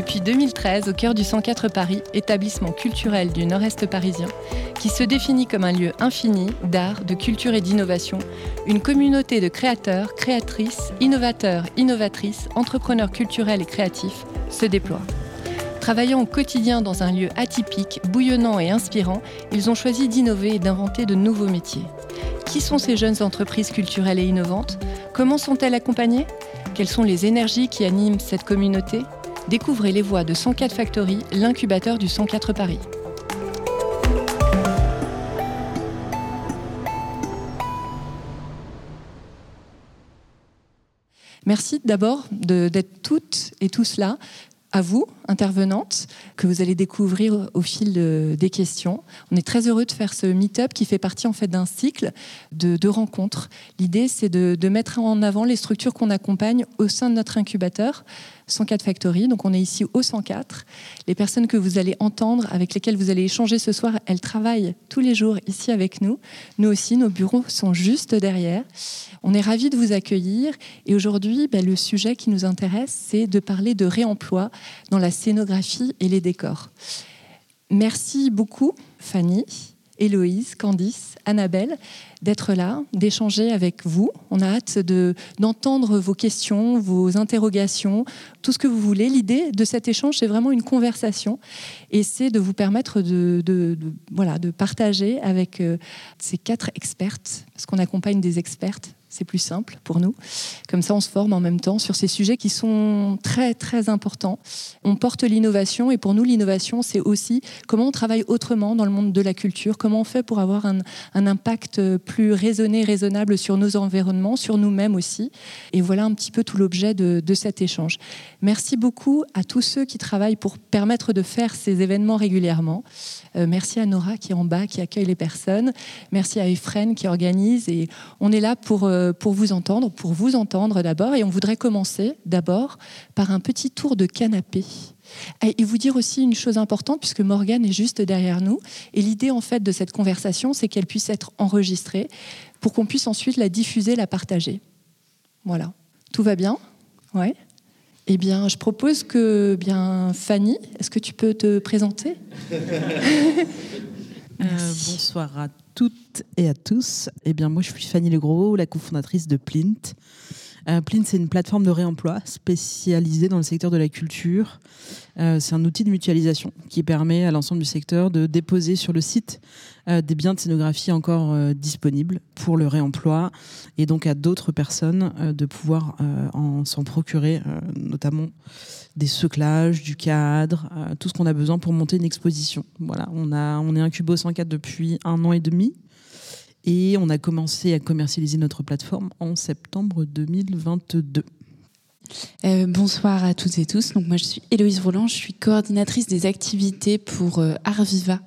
Depuis 2013, au cœur du 104 Paris, établissement culturel du nord-est parisien, qui se définit comme un lieu infini d'art, de culture et d'innovation, une communauté de créateurs, créatrices, innovateurs, innovatrices, entrepreneurs culturels et créatifs se déploie. Travaillant au quotidien dans un lieu atypique, bouillonnant et inspirant, ils ont choisi d'innover et d'inventer de nouveaux métiers. Qui sont ces jeunes entreprises culturelles et innovantes? Comment sont-elles accompagnées? Quelles sont les énergies qui animent cette communauté? Découvrez les voix de 104 Factory, l'incubateur du 104 Paris. Merci d'abord d'être toutes et tous là à vous, intervenantes, que vous allez découvrir au fil des questions. On est très heureux de faire ce meet-up qui fait partie en fait d'un cycle de, rencontres. L'idée, c'est de, mettre en avant les structures qu'on accompagne au sein de notre incubateur, 104 Factory. Donc, on est ici au 104. Les personnes que vous allez entendre, avec lesquelles vous allez échanger ce soir, elles travaillent tous les jours ici avec nous. Nous aussi, nos bureaux sont juste derrière. On est ravis de vous accueillir et aujourd'hui, ben, le sujet qui nous intéresse, c'est de parler de réemploi dans la scénographie et les décors. Merci beaucoup, Fanny, Héloïse, Candice, Annabelle, d'être là, d'échanger avec vous. On a hâte d'entendre vos questions, vos interrogations, tout ce que vous voulez. L'idée de cet échange, c'est vraiment une conversation et c'est de vous permettre de, voilà, de partager avec euh, ces quatre expertes, parce qu'on accompagne des expertes c'est plus simple pour nous. Comme ça, on se forme en même temps sur ces sujets qui sont très, très importants. On porte l'innovation et pour nous, l'innovation, c'est aussi comment on travaille autrement dans le monde de la culture, comment on fait pour avoir un, impact plus raisonné, raisonnable sur nos environnements, sur nous-mêmes aussi. Et voilà un petit peu tout l'objet de, cet échange. Merci beaucoup à tous ceux qui travaillent pour permettre de faire ces événements régulièrement. Euh, merci à Nora qui est en bas, qui accueille les personnes. Merci à Efren qui organise. Et on est là pour... Euh, pour vous entendre, pour vous entendre d'abord. Et on voudrait commencer d'abord par un petit tour de canapé. Et vous dire aussi une chose importante, puisque Morgane est juste derrière nous. Et l'idée, en fait, de cette conversation, c'est qu'elle puisse être enregistrée pour qu'on puisse ensuite la diffuser, la partager. Voilà. Tout va bien? Ouais. Eh bien, je propose que, bien, Fanny, est-ce que tu peux te présenter? Euh, bonsoir à toutes et à tous. Eh bien, moi, je suis Fanny Legros, la cofondatrice de Plint. Euh, Plint, c'est une plateforme de réemploi spécialisée dans le secteur de la culture. Euh, c'est un outil de mutualisation qui permet à l'ensemble du secteur de déposer sur le site euh, des biens de scénographie encore disponibles pour le réemploi et donc à d'autres personnes de pouvoir s'en procurer, notamment des seclages, du cadre, tout ce qu'on a besoin pour monter une exposition. Voilà, on, est Incubo 104 depuis un an et demi. Et on a commencé à commercialiser notre plateforme en septembre 2022. Euh, bonsoir à toutes et tous. Donc moi je suis Héloïse Roland, je suis coordinatrice des activités pour euh, Art Viva,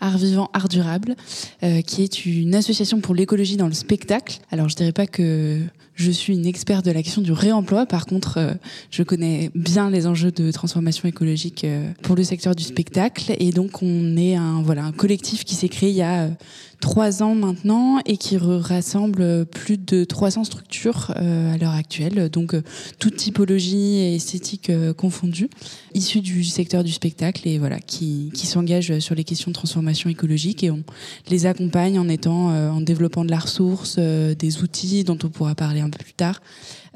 Art Vivant, Art Durable, euh, qui est une association pour l'écologie dans le spectacle. Alors je dirais pas que je suis une experte de la question du réemploi. Par contre, euh, je connais bien les enjeux de transformation écologique euh, pour le secteur du spectacle. Et donc, on est un, voilà, un collectif qui s'est créé il y a euh, trois ans maintenant et qui rassemble plus de 300 structures à l'heure actuelle. Donc, toute typologie et esthétique confondue, issues du secteur du spectacle et voilà, qui, qui s'engagent sur les questions de transformation écologique. Et on les accompagne en étant, en développant de la ressource, des outils dont on pourra parler un peu plus tard,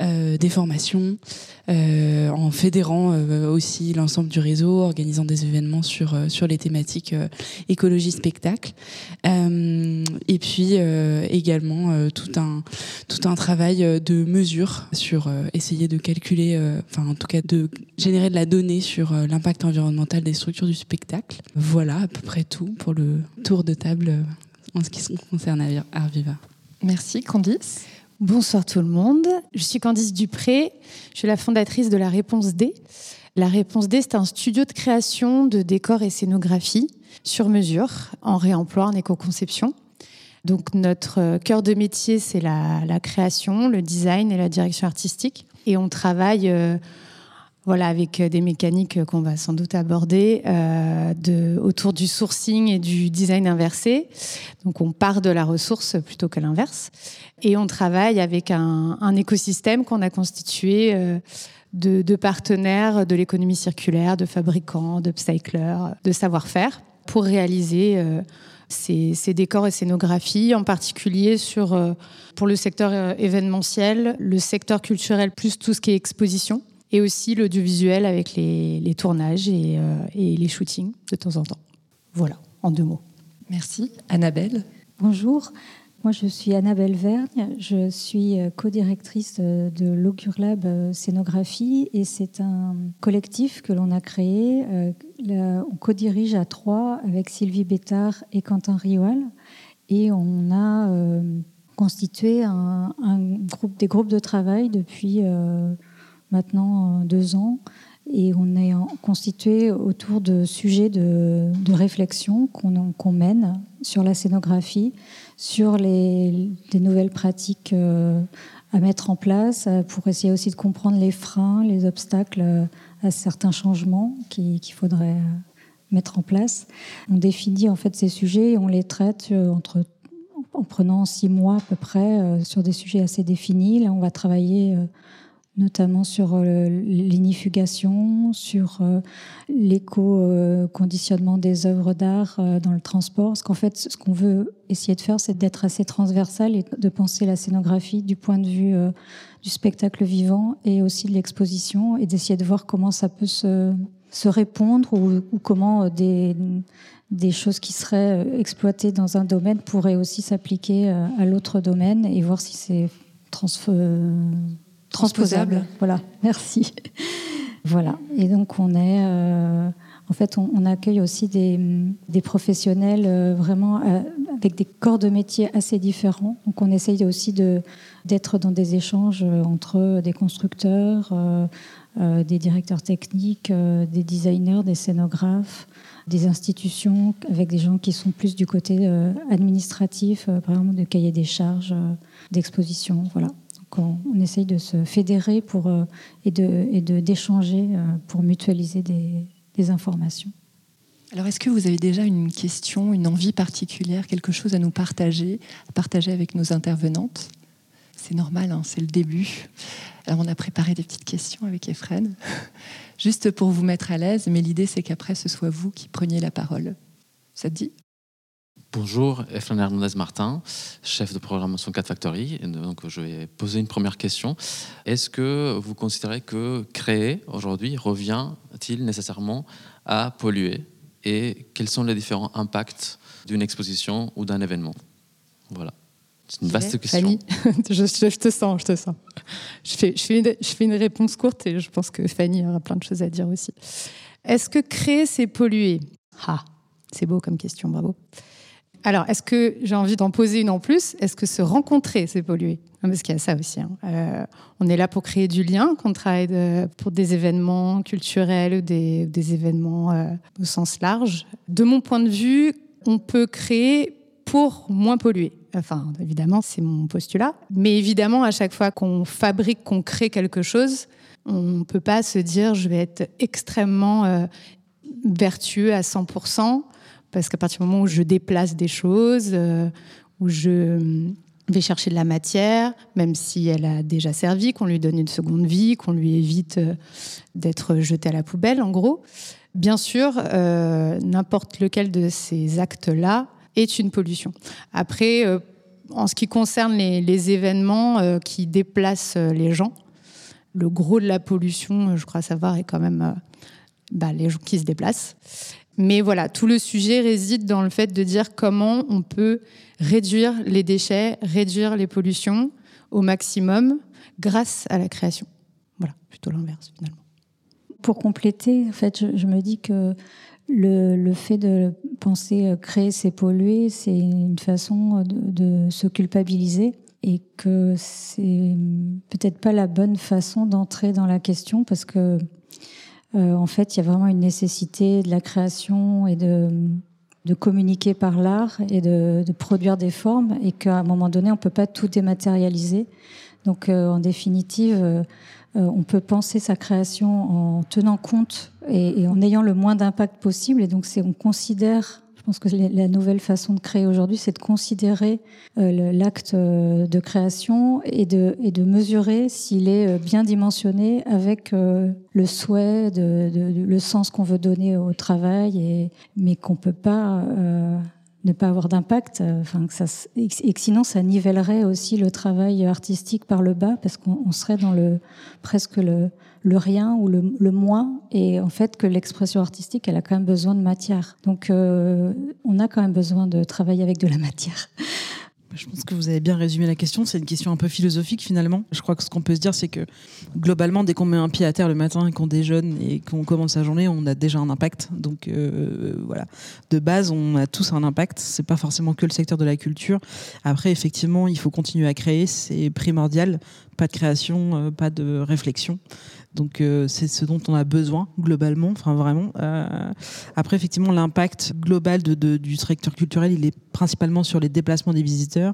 euh, des formations, euh, en fédérant euh, aussi l'ensemble du réseau, organisant des événements sur, sur les thématiques écologie spectacle. et puis également tout, un, tout un travail de mesure sur essayer de calculer, enfin en tout cas de générer de la donnée sur l'impact environnemental des structures du spectacle. Voilà à peu près tout pour le tour de table en ce qui concerne Arviva. Merci Candice. Bonsoir tout le monde. Je suis Candice Dupré. Je suis la fondatrice de la Réponse D. La Réponse D, c'est un studio de création de décors et scénographie sur mesure, en réemploi, en éco-conception. Donc notre cœur de métier, c'est la, création, le design et la direction artistique. Et on travaille euh, voilà, avec euh, des mécaniques qu'on va sans doute aborder euh, de, autour du sourcing et du design inversé. Donc on part de la ressource plutôt que l'inverse. Et on travaille avec un, un écosystème qu'on a constitué euh, de, partenaires de l'économie circulaire, de fabricants, d'upcyclers, de savoir-faire pour réaliser ces, décors et scénographies, en particulier sur, pour le secteur événementiel, le secteur culturel plus tout ce qui est exposition et aussi l'audiovisuel avec les, tournages et, et les shootings de temps en temps. Voilà, en deux mots. Merci. Annabelle Bonjour. Moi, je suis Annabelle Vergne, je suis euh, co-directrice de l'Augure Lab euh, Scénographie et c'est un collectif que l'on a créé. Euh, on co-dirige à trois avec Sylvie Bétard et Quentin Rioal et on a constitué un, groupe, des groupes de travail depuis maintenant deux ans et on est constitué autour de sujets de, réflexion qu'on mène sur la scénographie, sur les, nouvelles pratiques euh, à mettre en place, euh, pour essayer aussi de comprendre les freins, les obstacles euh, à certains changements qu'il faudrait mettre en place. On définit en fait ces sujets et on les traite entre, en prenant six mois à peu près sur des sujets assez définis. Là, on va travailler notamment sur euh, l'inifugation, sur euh, l'éco-conditionnement des œuvres d'art euh, dans le transport. Parce qu'en fait, ce qu'on veut essayer de faire, c'est d'être assez transversal et de penser la scénographie du point de vue du spectacle vivant et aussi de l'exposition et d'essayer de voir comment ça peut se, répondre ou, comment des, choses qui seraient exploitées dans un domaine pourraient aussi s'appliquer à l'autre domaine et voir si c'est transposable. Voilà, merci. voilà. Et donc on est, euh, en fait, on, accueille aussi des, des professionnels euh, vraiment euh, avec des corps de métier assez différents. Donc on essaye aussi de d'être dans des échanges entre des constructeurs, des directeurs techniques, des designers, des scénographes des institutions avec des gens qui sont plus du côté administratif, par exemple de cahier des charges, d'exposition. Voilà on, essaye de se fédérer pour, euh, et d'échanger de, euh, pour mutualiser des, informations. Alors, est-ce que vous avez déjà une question, une envie particulière, quelque chose à nous partager, à partager avec nos intervenantes? C'est normal, hein, c'est le début. Alors, on a préparé des petites questions avec Efren, juste pour vous mettre à l'aise, mais l'idée, c'est qu'après, ce soit vous qui preniez la parole. Ça te dit? Bonjour, Efren Hernandez Martin, chef de programmation 4 Factory. donc, je vais poser une première question. Est-ce que vous considérez que créer aujourd'hui revient-il nécessairement à polluer? Et quels sont les différents impacts d'une exposition ou d'un événement? Voilà. C'est une vaste question. Fanny, je, te sens, je te sens. Je fais, je, fais une, je fais une réponse courte et je pense que Fanny aura plein de choses à dire aussi. Est-ce que créer, c'est polluer? Ah, c'est beau comme question, bravo. Alors, est-ce que j'ai envie d'en poser une en plus? Est-ce que se rencontrer, c'est polluer? Parce qu'il y a ça aussi. Hein. Euh, on est là pour créer du lien, qu'on travaille pour des événements culturels ou des, événements euh, au sens large. De mon point de vue, on peut créer pour moins polluer. Enfin, évidemment, c'est mon postulat. Mais évidemment, à chaque fois qu'on fabrique, qu'on crée quelque chose, on ne peut pas se dire je vais être extrêmement euh, vertueux à 100% parce qu'à partir du moment où je déplace des choses, euh, où je vais chercher de la matière, même si elle a déjà servi, qu'on lui donne une seconde vie, qu'on lui évite euh, d'être jeté à la poubelle, en gros. Bien sûr, euh, n'importe lequel de ces actes-là est une pollution. Après, en ce qui concerne les, événements qui déplacent les gens, le gros de la pollution, je crois savoir, est quand même bah, les gens qui se déplacent. Mais voilà, tout le sujet réside dans le fait de dire comment on peut réduire les déchets, réduire les pollutions au maximum grâce à la création. Voilà, plutôt l'inverse finalement. Pour compléter, en fait, je, me dis que le, fait de penser euh, créer, c'est polluer, c'est une façon de, de se culpabiliser et que c'est peut-être pas la bonne façon d'entrer dans la question parce que euh, en fait, il y a vraiment une nécessité de la création et de, de communiquer par l'art et de, de, produire des formes, et qu'à un moment donné, on ne peut pas tout dématérialiser. Donc, euh, en définitive, euh, on peut penser sa création en tenant compte et, en ayant le moins d'impact possible. Et donc, on considère Je pense que la nouvelle façon de créer aujourd'hui, c'est de considérer euh, l'acte euh, de création et de, et de mesurer s'il est euh, bien dimensionné avec le souhait, de, le sens qu'on veut donner au travail, et, mais qu'on peut pas ne pas avoir d'impact, enfin et que sinon ça nivellerait aussi le travail artistique par le bas parce qu'on serait dans le presque le, le rien ou le, moins, et en fait que l'expression artistique, elle a quand même besoin de matière. Donc euh, on a quand même besoin de travailler avec de la matière. Je pense que vous avez bien résumé la question. C'est une question un peu philosophique finalement. Je crois que ce qu'on peut se dire, c'est que globalement, dès qu'on met un pied à terre le matin et qu'on déjeune et qu'on commence sa journée, on a déjà un impact. Donc euh, voilà, de base, on a tous un impact. C'est pas forcément que le secteur de la culture. Après, effectivement, il faut continuer à créer. C'est primordial. Pas de création, euh, pas de réflexion. Donc euh, c'est ce dont on a besoin globalement, enfin vraiment. Euh, après effectivement l'impact global du secteur culturel, il est principalement sur les déplacements des visiteurs.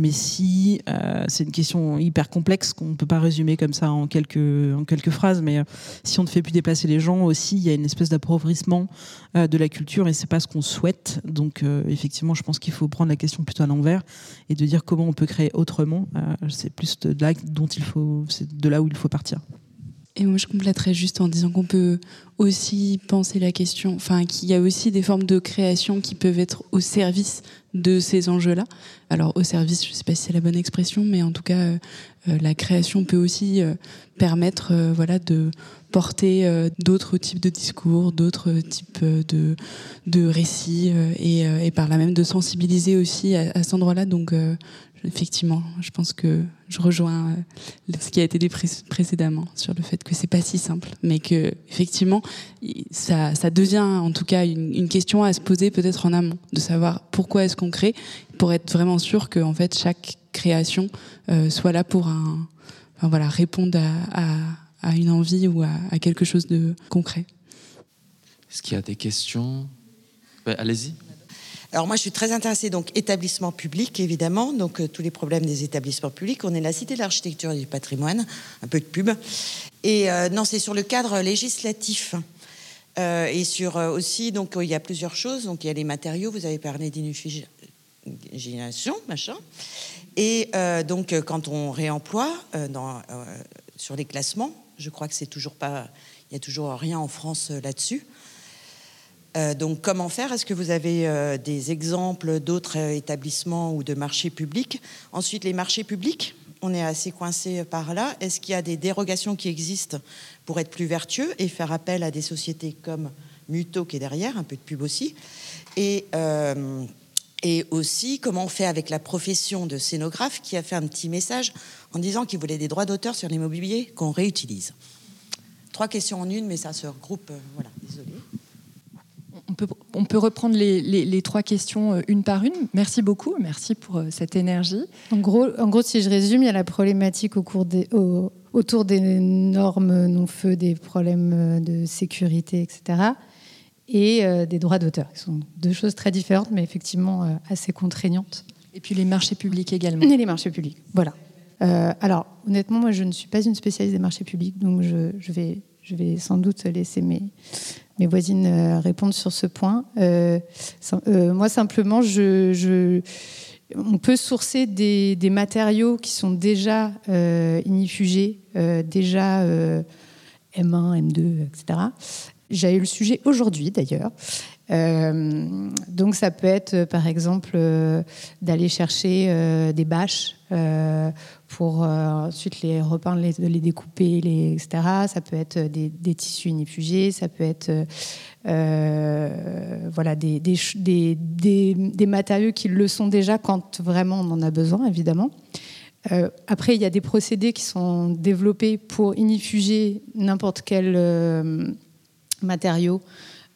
Mais si euh, c'est une question hyper complexe qu'on ne peut pas résumer comme ça en quelques, en quelques phrases, mais si on ne fait plus déplacer les gens aussi, il y a une espèce d'appauvrissement de la culture et c'est pas ce qu'on souhaite. Donc effectivement, je pense qu'il faut prendre la question plutôt à l'envers et de dire comment on peut créer autrement. c'est plus de là dont il faut, c'est de là où il faut partir. Et moi, je compléterais juste en disant qu'on peut aussi penser la question, enfin, qu'il y a aussi des formes de création qui peuvent être au service de ces enjeux-là. Alors, au service, je ne sais pas si c'est la bonne expression, mais en tout cas, euh, euh, la création peut aussi euh, permettre, voilà, de porter d'autres types de discours, d'autres types de, de récits, et, par là même de sensibiliser aussi à, à cet endroit-là. Donc, effectivement, je pense que je rejoins euh, ce qui a été dit précédemment sur le fait que c'est pas si simple, mais que effectivement, ça, devient en tout cas une, question à se poser peut-être en amont, de savoir pourquoi est-ce qu'on crée, pour être vraiment sûr que en fait chaque création euh, soit là pour répondre à, à, une envie ou à, quelque chose de concret. Est-ce qu'il y a des questions? Allez-y. Alors moi, je suis très intéressée donc établissement public évidemment, donc euh, tous les problèmes des établissements publics. On est la cité de l'architecture et du patrimoine, un peu de pub. Et euh, non, c'est sur le cadre législatif. Euh, et sur aussi, donc il y a plusieurs choses. Donc il y a les matériaux. Vous avez parlé d'inufigénation, machin. Et donc quand on réemploie sur les classements, je crois que c'est toujours pas, il y a toujours rien en France là-dessus. Euh, donc comment faire? Est-ce que vous avez euh, des exemples d'autres euh, établissements ou de marchés publics? Ensuite, les marchés publics, on est assez coincé par là. Est-ce qu'il y a des dérogations qui existent pour être plus vertueux et faire appel à des sociétés comme Muto qui est derrière, un peu de pub aussi? Et, et aussi, comment on fait avec la profession de scénographe qui a fait un petit message en disant qu'il voulait des droits d'auteur sur l'immobilier qu'on réutilise? Trois questions en une, mais ça se regroupe. voilà, désolé on peut, reprendre les, trois questions euh, une par une. Merci beaucoup, merci pour euh, cette énergie. En gros, en gros, si je résume, il y a la problématique au cours des, autour des normes non-feu, des problèmes euh, de sécurité, etc. Et des droits d'auteur, qui sont deux choses très différentes, mais effectivement assez contraignantes. Et puis les marchés publics également. Et les marchés publics, voilà. alors, honnêtement, moi, je ne suis pas une spécialiste des marchés publics, donc je, vais, je vais sans doute laisser mes, mes voisines euh, répondent sur ce point. Euh, euh, moi, simplement, on peut sourcer des, matériaux qui sont déjà inifugés, déjà M1, M2, etc. J'ai eu le sujet aujourd'hui d'ailleurs. Donc ça peut être par exemple d'aller chercher des bâches pour euh, ensuite les repeindre, les, les découper, les, etc. Ça peut être des, tissus inifugés, ça peut être euh, voilà, des, des, matériaux qui le sont déjà quand vraiment on en a besoin, évidemment. Euh, après, il y a des procédés qui sont développés pour inifuger n'importe quel matériau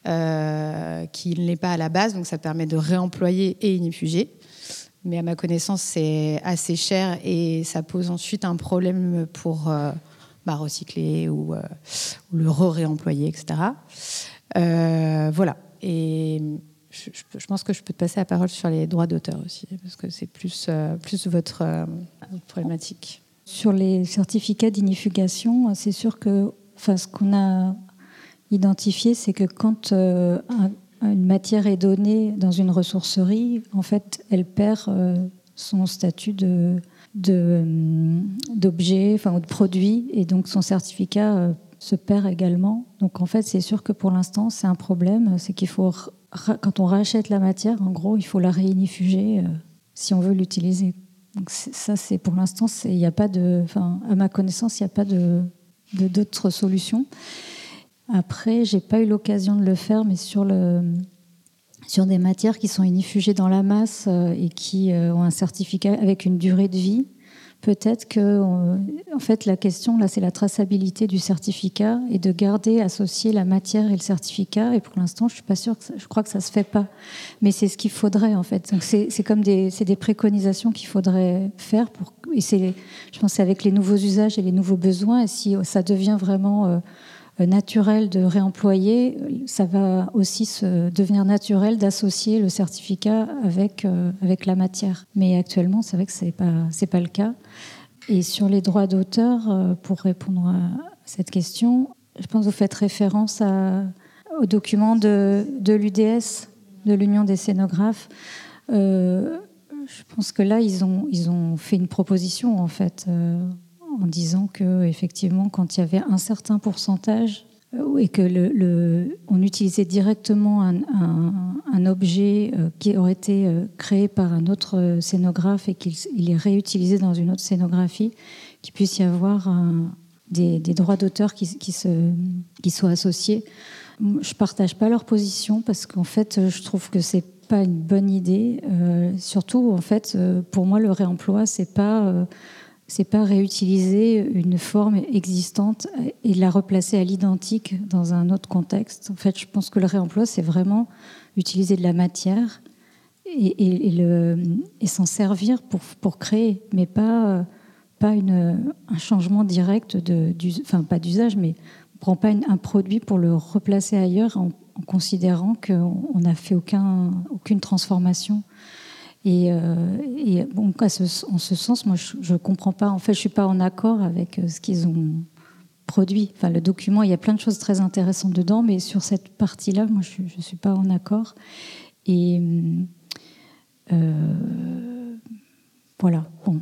qui ne l'est pas à la base, donc ça permet de réemployer et inifuger mais à ma connaissance, c'est assez cher et ça pose ensuite un problème pour euh, bah, recycler ou, euh, le re-réemployer, etc. Euh, voilà. Et je, pense que je peux te passer la parole sur les droits d'auteur aussi, parce que c'est plus, votre, problématique. Sur les certificats d'inifugation, c'est sûr que ce qu'on a identifié, c'est que quand un, une matière est donnée dans une ressourcerie, en fait, elle perd son statut de d'objet, enfin de produit, et donc son certificat se perd également. Donc en fait, c'est sûr que pour l'instant, c'est un problème, c'est qu'il faut quand on rachète la matière, en gros, il faut la réinifuger si on veut l'utiliser. Donc ça, c'est pour l'instant, il n'y a pas de, enfin, à ma connaissance, il n'y a pas de d'autres solutions. Après, j'ai pas eu l'occasion de le faire, mais sur sur des matières qui sont inifugées dans la masse euh, et qui euh, ont un certificat avec une durée de vie, peut-être que, en fait, la question là, c'est la traçabilité du certificat et de garder associer la matière et le certificat. Et pour l'instant, je suis pas sûre. Que je crois que ça se fait pas, mais c'est ce qu'il faudrait en fait. Donc c'est comme des, des préconisations qu'il faudrait faire pour. Et c'est, je pense, avec les nouveaux usages et les nouveaux besoins. Et si ça devient vraiment euh, euh, naturel de réemployer, ça va aussi se devenir naturel d'associer le certificat avec, euh, avec la matière. Mais actuellement, c'est vrai que ce n'est pas, pas le cas. Et sur les droits d'auteur, euh, pour répondre à cette question, je pense que vous faites référence à, au document de, de l'UDS, de l'Union des scénographes. je pense que là, ils ont, ils ont fait une proposition, en fait en disant que effectivement, quand il y avait un certain pourcentage euh, et que le, on utilisait directement un, objet euh, qui aurait été euh, créé par un autre scénographe et qu'il est réutilisé dans une autre scénographie, qu'il puisse y avoir des, droits d'auteur qui, qui, qui, soient associés. Je partage pas leur position parce qu'en fait, je trouve que c'est pas une bonne idée. surtout, en fait, pour moi, le réemploi, c'est pas c'est pas réutiliser une forme existante et la replacer à l'identique dans un autre contexte. En fait, je pense que le réemploi, c'est vraiment utiliser de la matière et, s'en servir pour, pour créer, mais pas, pas une, un changement direct, de, enfin pas d'usage, mais on ne prend pas un produit pour le replacer ailleurs en, en considérant qu'on n'a fait aucun, aucune transformation. Et, euh, bon, en ce sens, moi, je ne comprends pas. En fait, je ne suis pas en accord avec euh, ce qu'ils ont produit. Enfin, le document, il y a plein de choses très intéressantes dedans, mais sur cette partie-là, moi, je ne suis pas en accord. Et euh, voilà. Bon.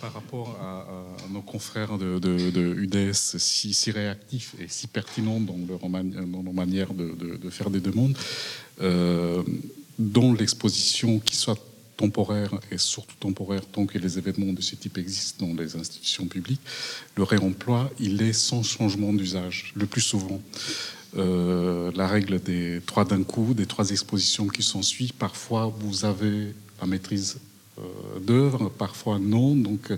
Par rapport à, nos confrères de, UDS, si, réactifs et si pertinents dans leur, dans manière de, de, faire des demandes, euh, dont l'exposition qui soit temporaire et surtout temporaire tant que les événements de ce type existent dans les institutions publiques, le réemploi, il est sans changement d'usage, le plus souvent. Euh, la règle des trois d'un coup, des trois expositions qui sont suivies, parfois vous avez la maîtrise euh, d'œuvre, parfois non. Donc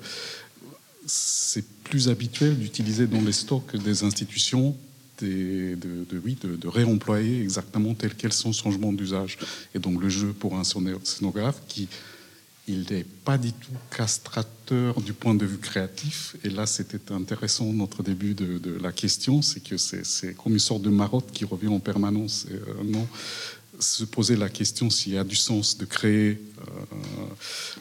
c'est plus habituel d'utiliser dans les stocks des institutions de, oui, de, réemployer exactement tel quel son changement d'usage. Et donc le jeu pour un scénographe qui il n'est pas du tout castrateur du point de vue créatif. Et là, c'était intéressant, notre début de, la question, c'est que c'est comme une sorte de marotte qui revient en permanence. Euh, non, se poser la question s'il y a du sens de créer, euh,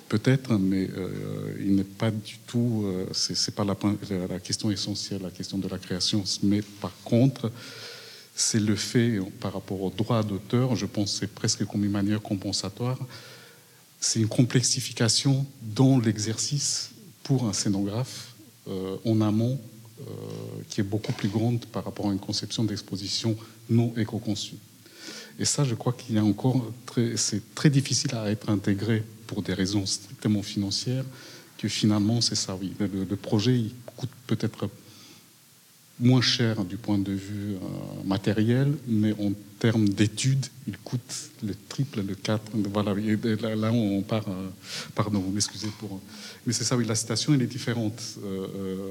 peut-être, mais euh, il n'est pas du tout, euh, c'est pas la, la, question essentielle, la question de la création. Mais par contre, c'est le fait, par rapport au droit d'auteur, je pense que c'est presque comme une manière compensatoire, c'est une complexification dans l'exercice pour un scénographe en amont qui est beaucoup plus grande par rapport à une conception d'exposition non éco-conçue. Et ça, je crois qu'il y a encore, c'est très difficile à être intégré pour des raisons strictement financières, que finalement, c'est ça, oui. Le, projet, il coûte peut-être moins cher du point de vue euh, matériel, mais en termes d'études, il coûte le triple, le quatre. Voilà, là, on part. Euh, pardon, excusez pour. Mais c'est ça, oui, la citation, elle est différente. Euh,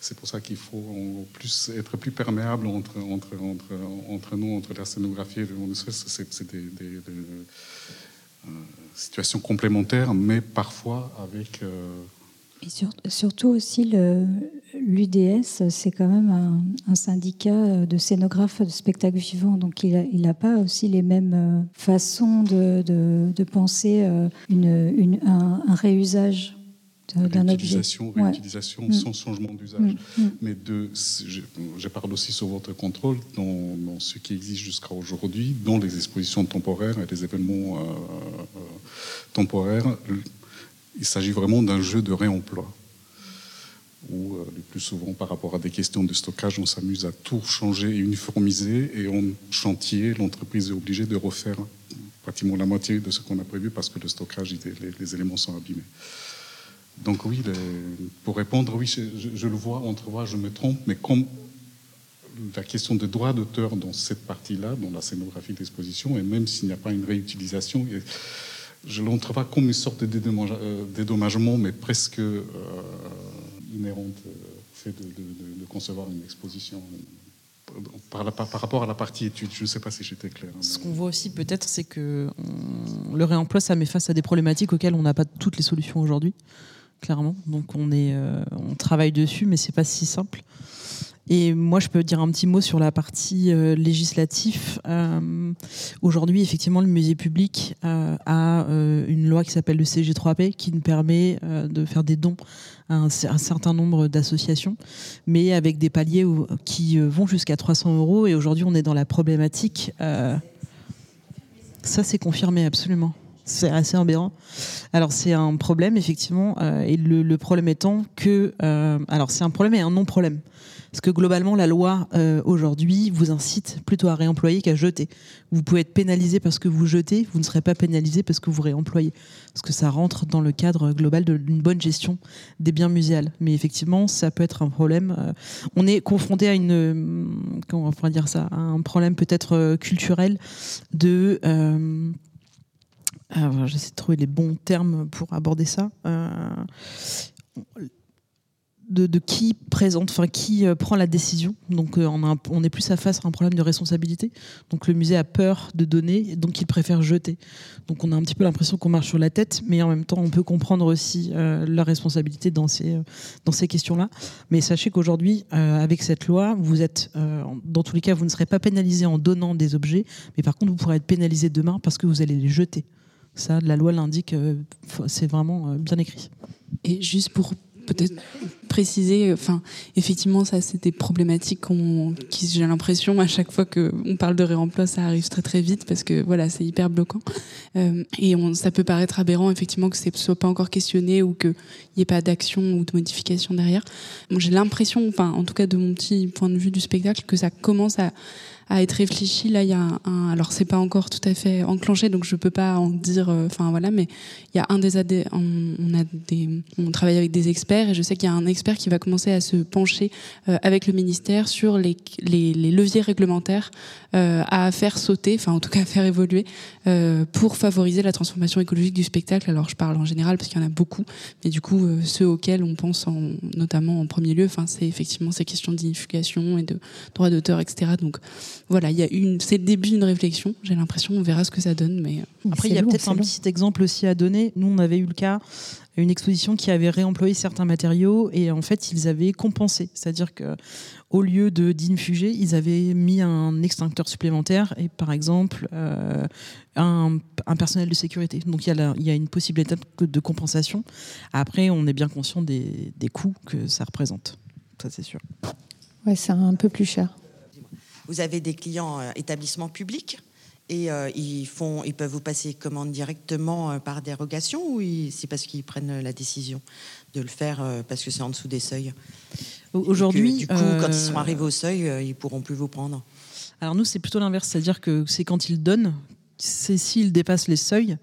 c'est pour ça qu'il faut plus, être plus perméable entre, entre, entre, entre nous, entre la scénographie et le monde C'est des, des, euh, situations complémentaires, mais parfois avec. Euh, surtout aussi, l'UDS, c'est quand même un, syndicat de scénographes de spectacles vivants. Donc il n'a pas aussi les mêmes euh, façons de, de, penser une, une, un, un réusage d'un objet. Réutilisation, réutilisation Ouais. sans changement d'usage. Mm, mm. Mais de, je, je parle aussi sur votre contrôle dans, dans ce qui existe jusqu'à aujourd'hui, dans les expositions temporaires et les événements euh, euh, temporaires. Il s'agit vraiment d'un jeu de réemploi où euh, le plus souvent par rapport à des questions de stockage, on s'amuse à tout changer et uniformiser et en chantier, l'entreprise est obligée de refaire pratiquement la moitié de ce qu'on a prévu parce que le stockage, les, éléments sont abîmés. Donc oui, pour répondre, oui, je, le vois, entrevois, je me trompe, mais comme la question de droit d'auteur dans cette partie-là, dans la scénographie d'exposition, et même s'il n'y a pas une réutilisation, je l'entrevois comme une sorte de euh, dédommagement, mais presque euh, inhérente euh, au fait de, de- de- de concevoir une exposition. Par, la- par- par rapport à la partie étude, je ne sais pas si j'étais clair. hein, Ce mais- qu'on voit aussi peut-être, c'est que on- le réemploi, ça met face à des problématiques auxquelles on n'a pas toutes les solutions aujourd'hui, clairement. Donc on, est, euh, on travaille dessus, mais c'est pas si simple. Et moi, je peux dire un petit mot sur la partie euh, législative. Euh, Aujourd'hui, effectivement, le musée public euh, a euh, une loi qui s'appelle le CG3P qui nous permet de faire des dons à un, cer- un certain nombre d'associations, mais avec des paliers qui vont jusqu'à 300 euros. Et aujourd'hui, on est dans la problématique. ça, c'est confirmé absolument. C'est assez aberrant. Alors c'est un problème effectivement, et le, problème étant que, alors c'est un problème et un non-problème, parce que globalement la loi euh, aujourd'hui vous incite plutôt à réemployer qu'à jeter. Vous pouvez être pénalisé parce que vous jetez, vous ne serez pas pénalisé parce que vous réemployez, parce que ça rentre dans le cadre global d'une bonne gestion des biens muséals. Mais effectivement, ça peut être un problème. euh, on est confronté à une, euh, comment on pourrait dire ça, à un problème peut-être culturel de j'essaie de trouver les bons termes pour aborder ça. De, qui présente, enfin qui euh, prend la décision. Donc euh, on, est plus à face à un problème de responsabilité. Donc le musée a peur de donner, donc il préfère jeter. Donc on a un petit peu l'impression qu'on marche sur la tête, mais en même temps on peut comprendre aussi euh, la responsabilité dans ces, euh, dans ces questions-là. Mais sachez qu'aujourd'hui, avec cette loi, vous êtes, dans tous les cas, vous ne serez pas pénalisé en donnant des objets, mais par contre vous pourrez être pénalisé demain parce que vous allez les jeter. Ça, la loi l'indique, c'est vraiment bien écrit. Et juste pour peut-être préciser, enfin, effectivement, ça, c'est des problématiques qui, j'ai l'impression, à chaque fois qu'on parle de réemploi, ça arrive très très vite parce que voilà, c'est hyper bloquant. Euh, et ça peut paraître aberrant, effectivement, que ce soit pas encore questionné ou qu'il n'y ait pas d'action ou de modification derrière. Bon, j'ai l'impression, enfin, en tout cas de mon petit point de vue du spectacle, que ça commence à à être réfléchi. Là, il y a un, alors c'est pas encore tout à fait enclenché, donc je peux pas en dire. euh, Enfin voilà, mais il y a un des AD, on, a des, on travaille avec des experts et je sais qu'il y a un expert qui va commencer à se pencher euh, avec le ministère sur les, les, les leviers réglementaires à faire sauter, enfin en tout cas à faire évoluer euh, pour favoriser la transformation écologique du spectacle. Alors je parle en général parce qu'il y en a beaucoup, mais du coup euh, ceux auxquels on pense en, notamment en premier lieu, enfin c'est effectivement ces questions d'unification et de droit d'auteur, etc. Donc voilà, il y a une, c'est le début d'une réflexion. J'ai l'impression, on verra ce que ça donne, mais euh, Après, il y a peut-être un long. petit exemple aussi à donner. Nous, on avait eu le cas, une exposition qui avait réemployé certains matériaux et en fait, ils avaient compensé. C'est-à-dire que au lieu de d'infuger, ils avaient mis un extincteur supplémentaire et par exemple euh, un, un personnel de sécurité. Donc il y, a la- il y a une possible étape de compensation. Après, on est bien conscient des, des coûts que ça représente. Ça, c'est sûr. Ouais, c'est un peu plus cher. Vous avez des clients euh, établissements publics et euh, ils, font, ils peuvent vous passer commande directement euh, par dérogation ou ils- c'est parce qu'ils prennent euh, la décision de le faire euh, parce que c'est en dessous des seuils? Que, Aujourd'hui, Du coup, quand ils sont arrivés au seuil, ils pourront plus vous prendre. Alors nous, c'est plutôt l'inverse, c'est-à-dire que c'est quand ils donnent, c'est s'ils dépassent les seuils.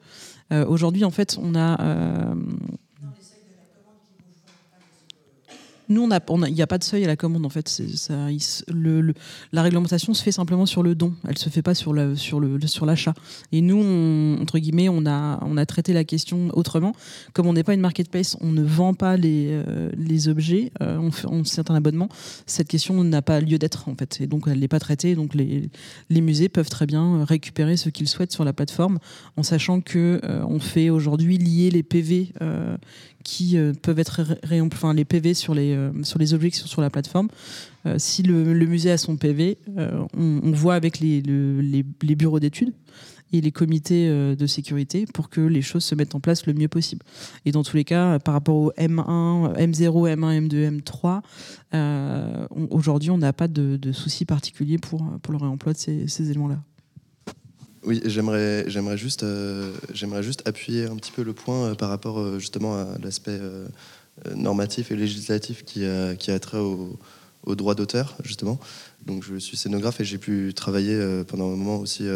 Aujourd'hui, en fait, on a... euh, Nous, il n'y a, pas de seuil à la commande, en fait. La réglementation se fait simplement sur le don. Elle se fait pas sur l'achat. Et nous, on- entre guillemets, on a, traité la question autrement. Comme on n'est pas une marketplace, on ne vend pas les, euh, objets. euh, on, fait, on un abonnement. Cette question n'a pas lieu d'être, en fait. Et donc, elle n'est pas traitée. Donc, les, les musées peuvent très bien récupérer ce qu'ils souhaitent sur la plateforme, en sachant que euh, on fait aujourd'hui lier les PV euh, qui euh, peuvent être ré- ré- enfin, les PV sur les euh, sur les objets qui sont sur la plateforme. Euh, si le, musée a son PV, on, voit avec les, le- les, bureaux d'études. et les comités de sécurité pour que les choses se mettent en place le mieux possible. Et dans tous les cas, par rapport au M1, M0, M1, M2, M3, aujourd'hui, on n'a pas de, de, soucis particuliers pour, pour le réemploi de ces éléments-là. Oui, j'aimerais, juste, euh, j'aimerais juste appuyer un petit peu le point euh, par rapport euh, justement à l'aspect normatif et législatif qui a, qui a trait au, au droit d'auteur, justement. Donc, je suis scénographe et j'ai pu travailler pendant un moment aussi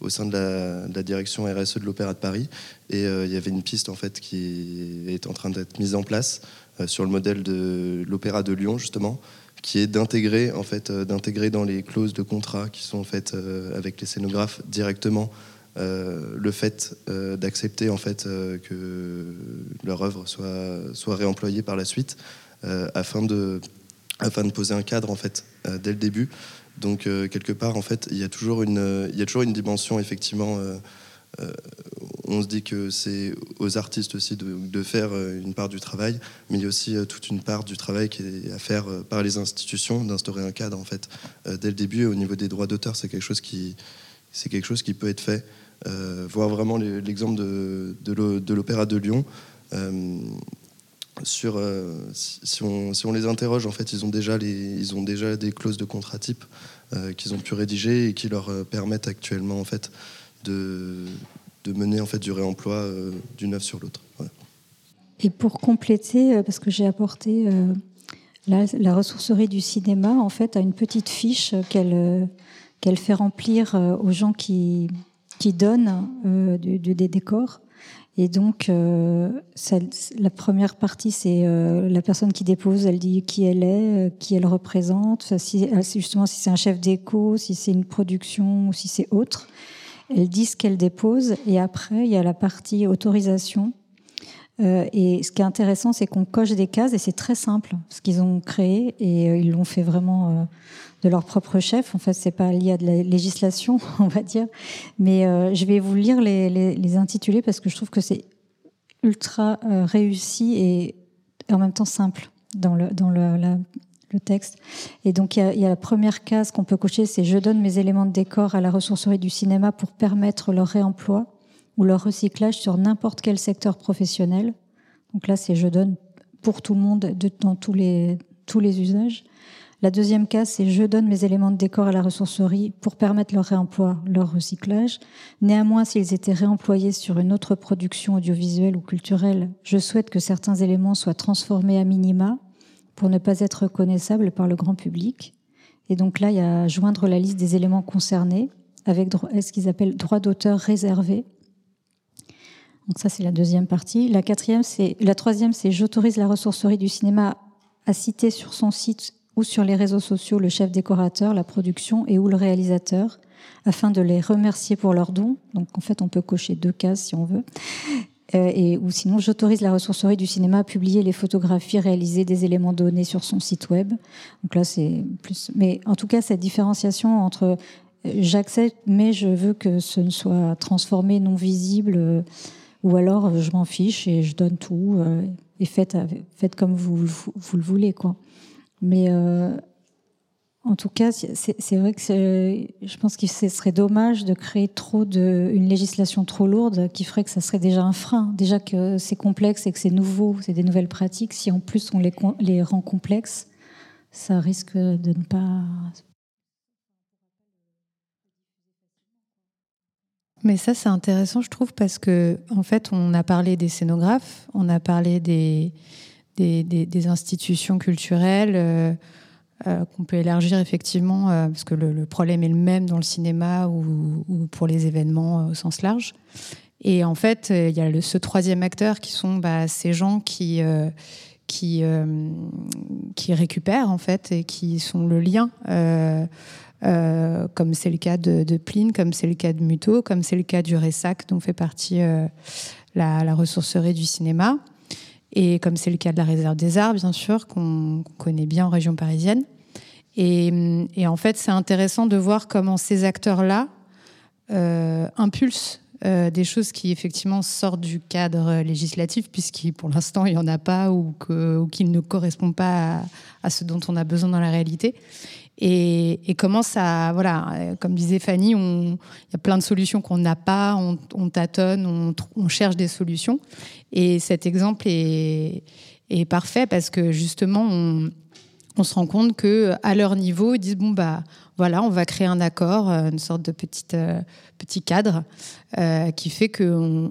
au sein de la, de la, direction RSE de l'Opéra de Paris. Et il y avait une piste en fait qui est en train d'être mise en place sur le modèle de l'Opéra de Lyon, justement, qui est d'intégrer en fait euh, d'intégrer dans les clauses de contrat qui sont faites euh, avec les scénographes directement euh, le fait d'accepter en fait que leur œuvre soit soit réemployée par la suite afin de afin de poser un cadre en fait dès le début. Donc quelque part en fait il y a toujours une il y a toujours une dimension effectivement on se dit que c'est aux artistes aussi de, faire euh, une part du travail, mais il y a aussi euh, toute une part du travail qui est à faire par les institutions, d'instaurer un cadre en fait dès le début. Au niveau des droits d'auteur, c'est quelque chose qui quelque chose qui peut être fait. voir vraiment l'exemple de, l'Opéra de Lyon. sur, si, on, si, on, les interroge, en fait, ils ont déjà, les, ils ont déjà des clauses de contrat type qu'ils ont pu rédiger et qui leur permettent actuellement en fait, de, mener en fait du réemploi euh, d'une œuvre sur l'autre. Et pour compléter, euh, parce que j'ai apporté euh, la, ressourcerie du cinéma, en fait, a une petite fiche qu'elle qu'elle fait remplir aux gens qui, qui donnent des décors. Et donc, la première partie, c'est la personne qui dépose, elle dit qui elle est, qui elle représente, si, justement si c'est un chef d'écho, si c'est une production ou si c'est autre. Elles disent qu'elles déposent et après, il y a la partie autorisation. Euh, et ce qui est intéressant, c'est qu'on coche des cases et c'est très simple ce qu'ils ont créé et euh, ils l'ont fait vraiment euh, de leur propre chef. En fait, c'est pas lié à de la législation, on va dire. Mais euh, je vais vous lire les, les, les, intitulés parce que je trouve que c'est ultra réussi et, en même temps simple dans, le, dans le, la, le texte. Et donc, il y, a, la première case qu'on peut cocher, c'est je donne mes éléments de décor à la ressourcerie du cinéma pour permettre leur réemploi ou leur recyclage sur n'importe quel secteur professionnel. Donc là, c'est je donne pour tout le monde de, dans tous les, tous les usages. La deuxième case, c'est je donne mes éléments de décor à la ressourcerie pour permettre leur réemploi, leur recyclage. Néanmoins, s'ils étaient réemployés sur une autre production audiovisuelle ou culturelle, je souhaite que certains éléments soient transformés à minima pour ne pas être reconnaissable par le grand public. Et donc là, il y a joindre la liste des éléments concernés avec ce qu'ils appellent droit d'auteur réservé. Donc ça, c'est la deuxième partie. La quatrième, c'est la troisième, c'est j'autorise la ressourcerie du cinéma à citer sur son site ou sur les réseaux sociaux le chef décorateur, la production et ou le réalisateur afin de les remercier pour leurs dons. Donc en fait, on peut cocher deux cases si on veut. Euh, et, ou sinon, j'autorise la ressourcerie du cinéma à publier les photographies réalisées des éléments donnés sur son site web. Donc là, c'est plus. Mais en tout cas, cette différenciation entre euh, j'accepte, mais je veux que ce ne soit transformé, non visible, euh, ou alors je m'en fiche et je donne tout et faites, faites comme vous, vous, le voulez, quoi. Mais en tout cas, c'est vrai que je pense que ce serait dommage de créer trop de, une législation trop lourde qui ferait que ça serait déjà un frein. Déjà que c'est complexe et que c'est nouveau, c'est des nouvelles pratiques. Si en plus on les, rend complexes, ça risque de ne pas. Mais ça, c'est intéressant, je trouve, parce que en fait, on a parlé des scénographes, on a parlé des, institutions culturelles. Euh, euh, qu'on peut élargir effectivement, euh, parce que le, problème est le même dans le cinéma ou, pour les événements euh, au sens large. Et en fait, il y a ce troisième acteur qui sont bah, ces gens qui, qui, qui récupèrent en fait et qui sont le lien. comme c'est le cas de, de, Pline, comme c'est le cas de Muto, comme c'est le cas du Ressac, dont fait partie la, la, ressourcerie du cinéma et comme c'est le cas de la réserve des arts, bien sûr, qu'on connaît bien en région parisienne. Et, en fait, c'est intéressant de voir comment ces acteurs-là euh, impulsent euh, des choses qui effectivement sortent du cadre législatif, puisqu'il pour l'instant il n'y en a pas ou, qu'ils ne correspondent pas à, ce dont on a besoin dans la réalité. Et, et comment ça, voilà, euh, comme disait Fanny, il y a plein de solutions qu'on n'a pas, on, tâtonne, on, cherche des solutions. Et cet exemple est, est parfait parce que justement, on, on se rend compte que à leur niveau, ils disent bon bah voilà, on va créer un accord, euh, une sorte de petite, euh, petit cadre euh, qui fait qu'on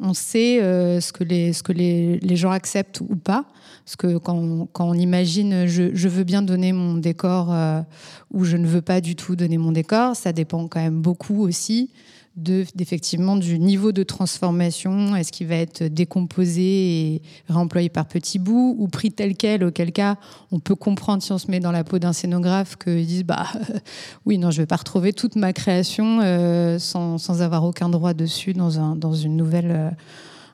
on, sait ce que, les, ce que les, les, gens acceptent ou pas. Parce que quand, quand on imagine je, je, veux bien donner mon décor ou je ne veux pas du tout donner mon décor, ça dépend quand même beaucoup aussi de, du niveau de transformation. Est-ce qu'il va être décomposé et réemployé par petits bouts ou pris tel quel, auquel cas on peut comprendre si on se met dans la peau d'un scénographe qu'ils disent bah oui, non, je vais pas retrouver toute ma création euh, sans, sans, avoir aucun droit dessus dans, un, dans une nouvelle. Euh,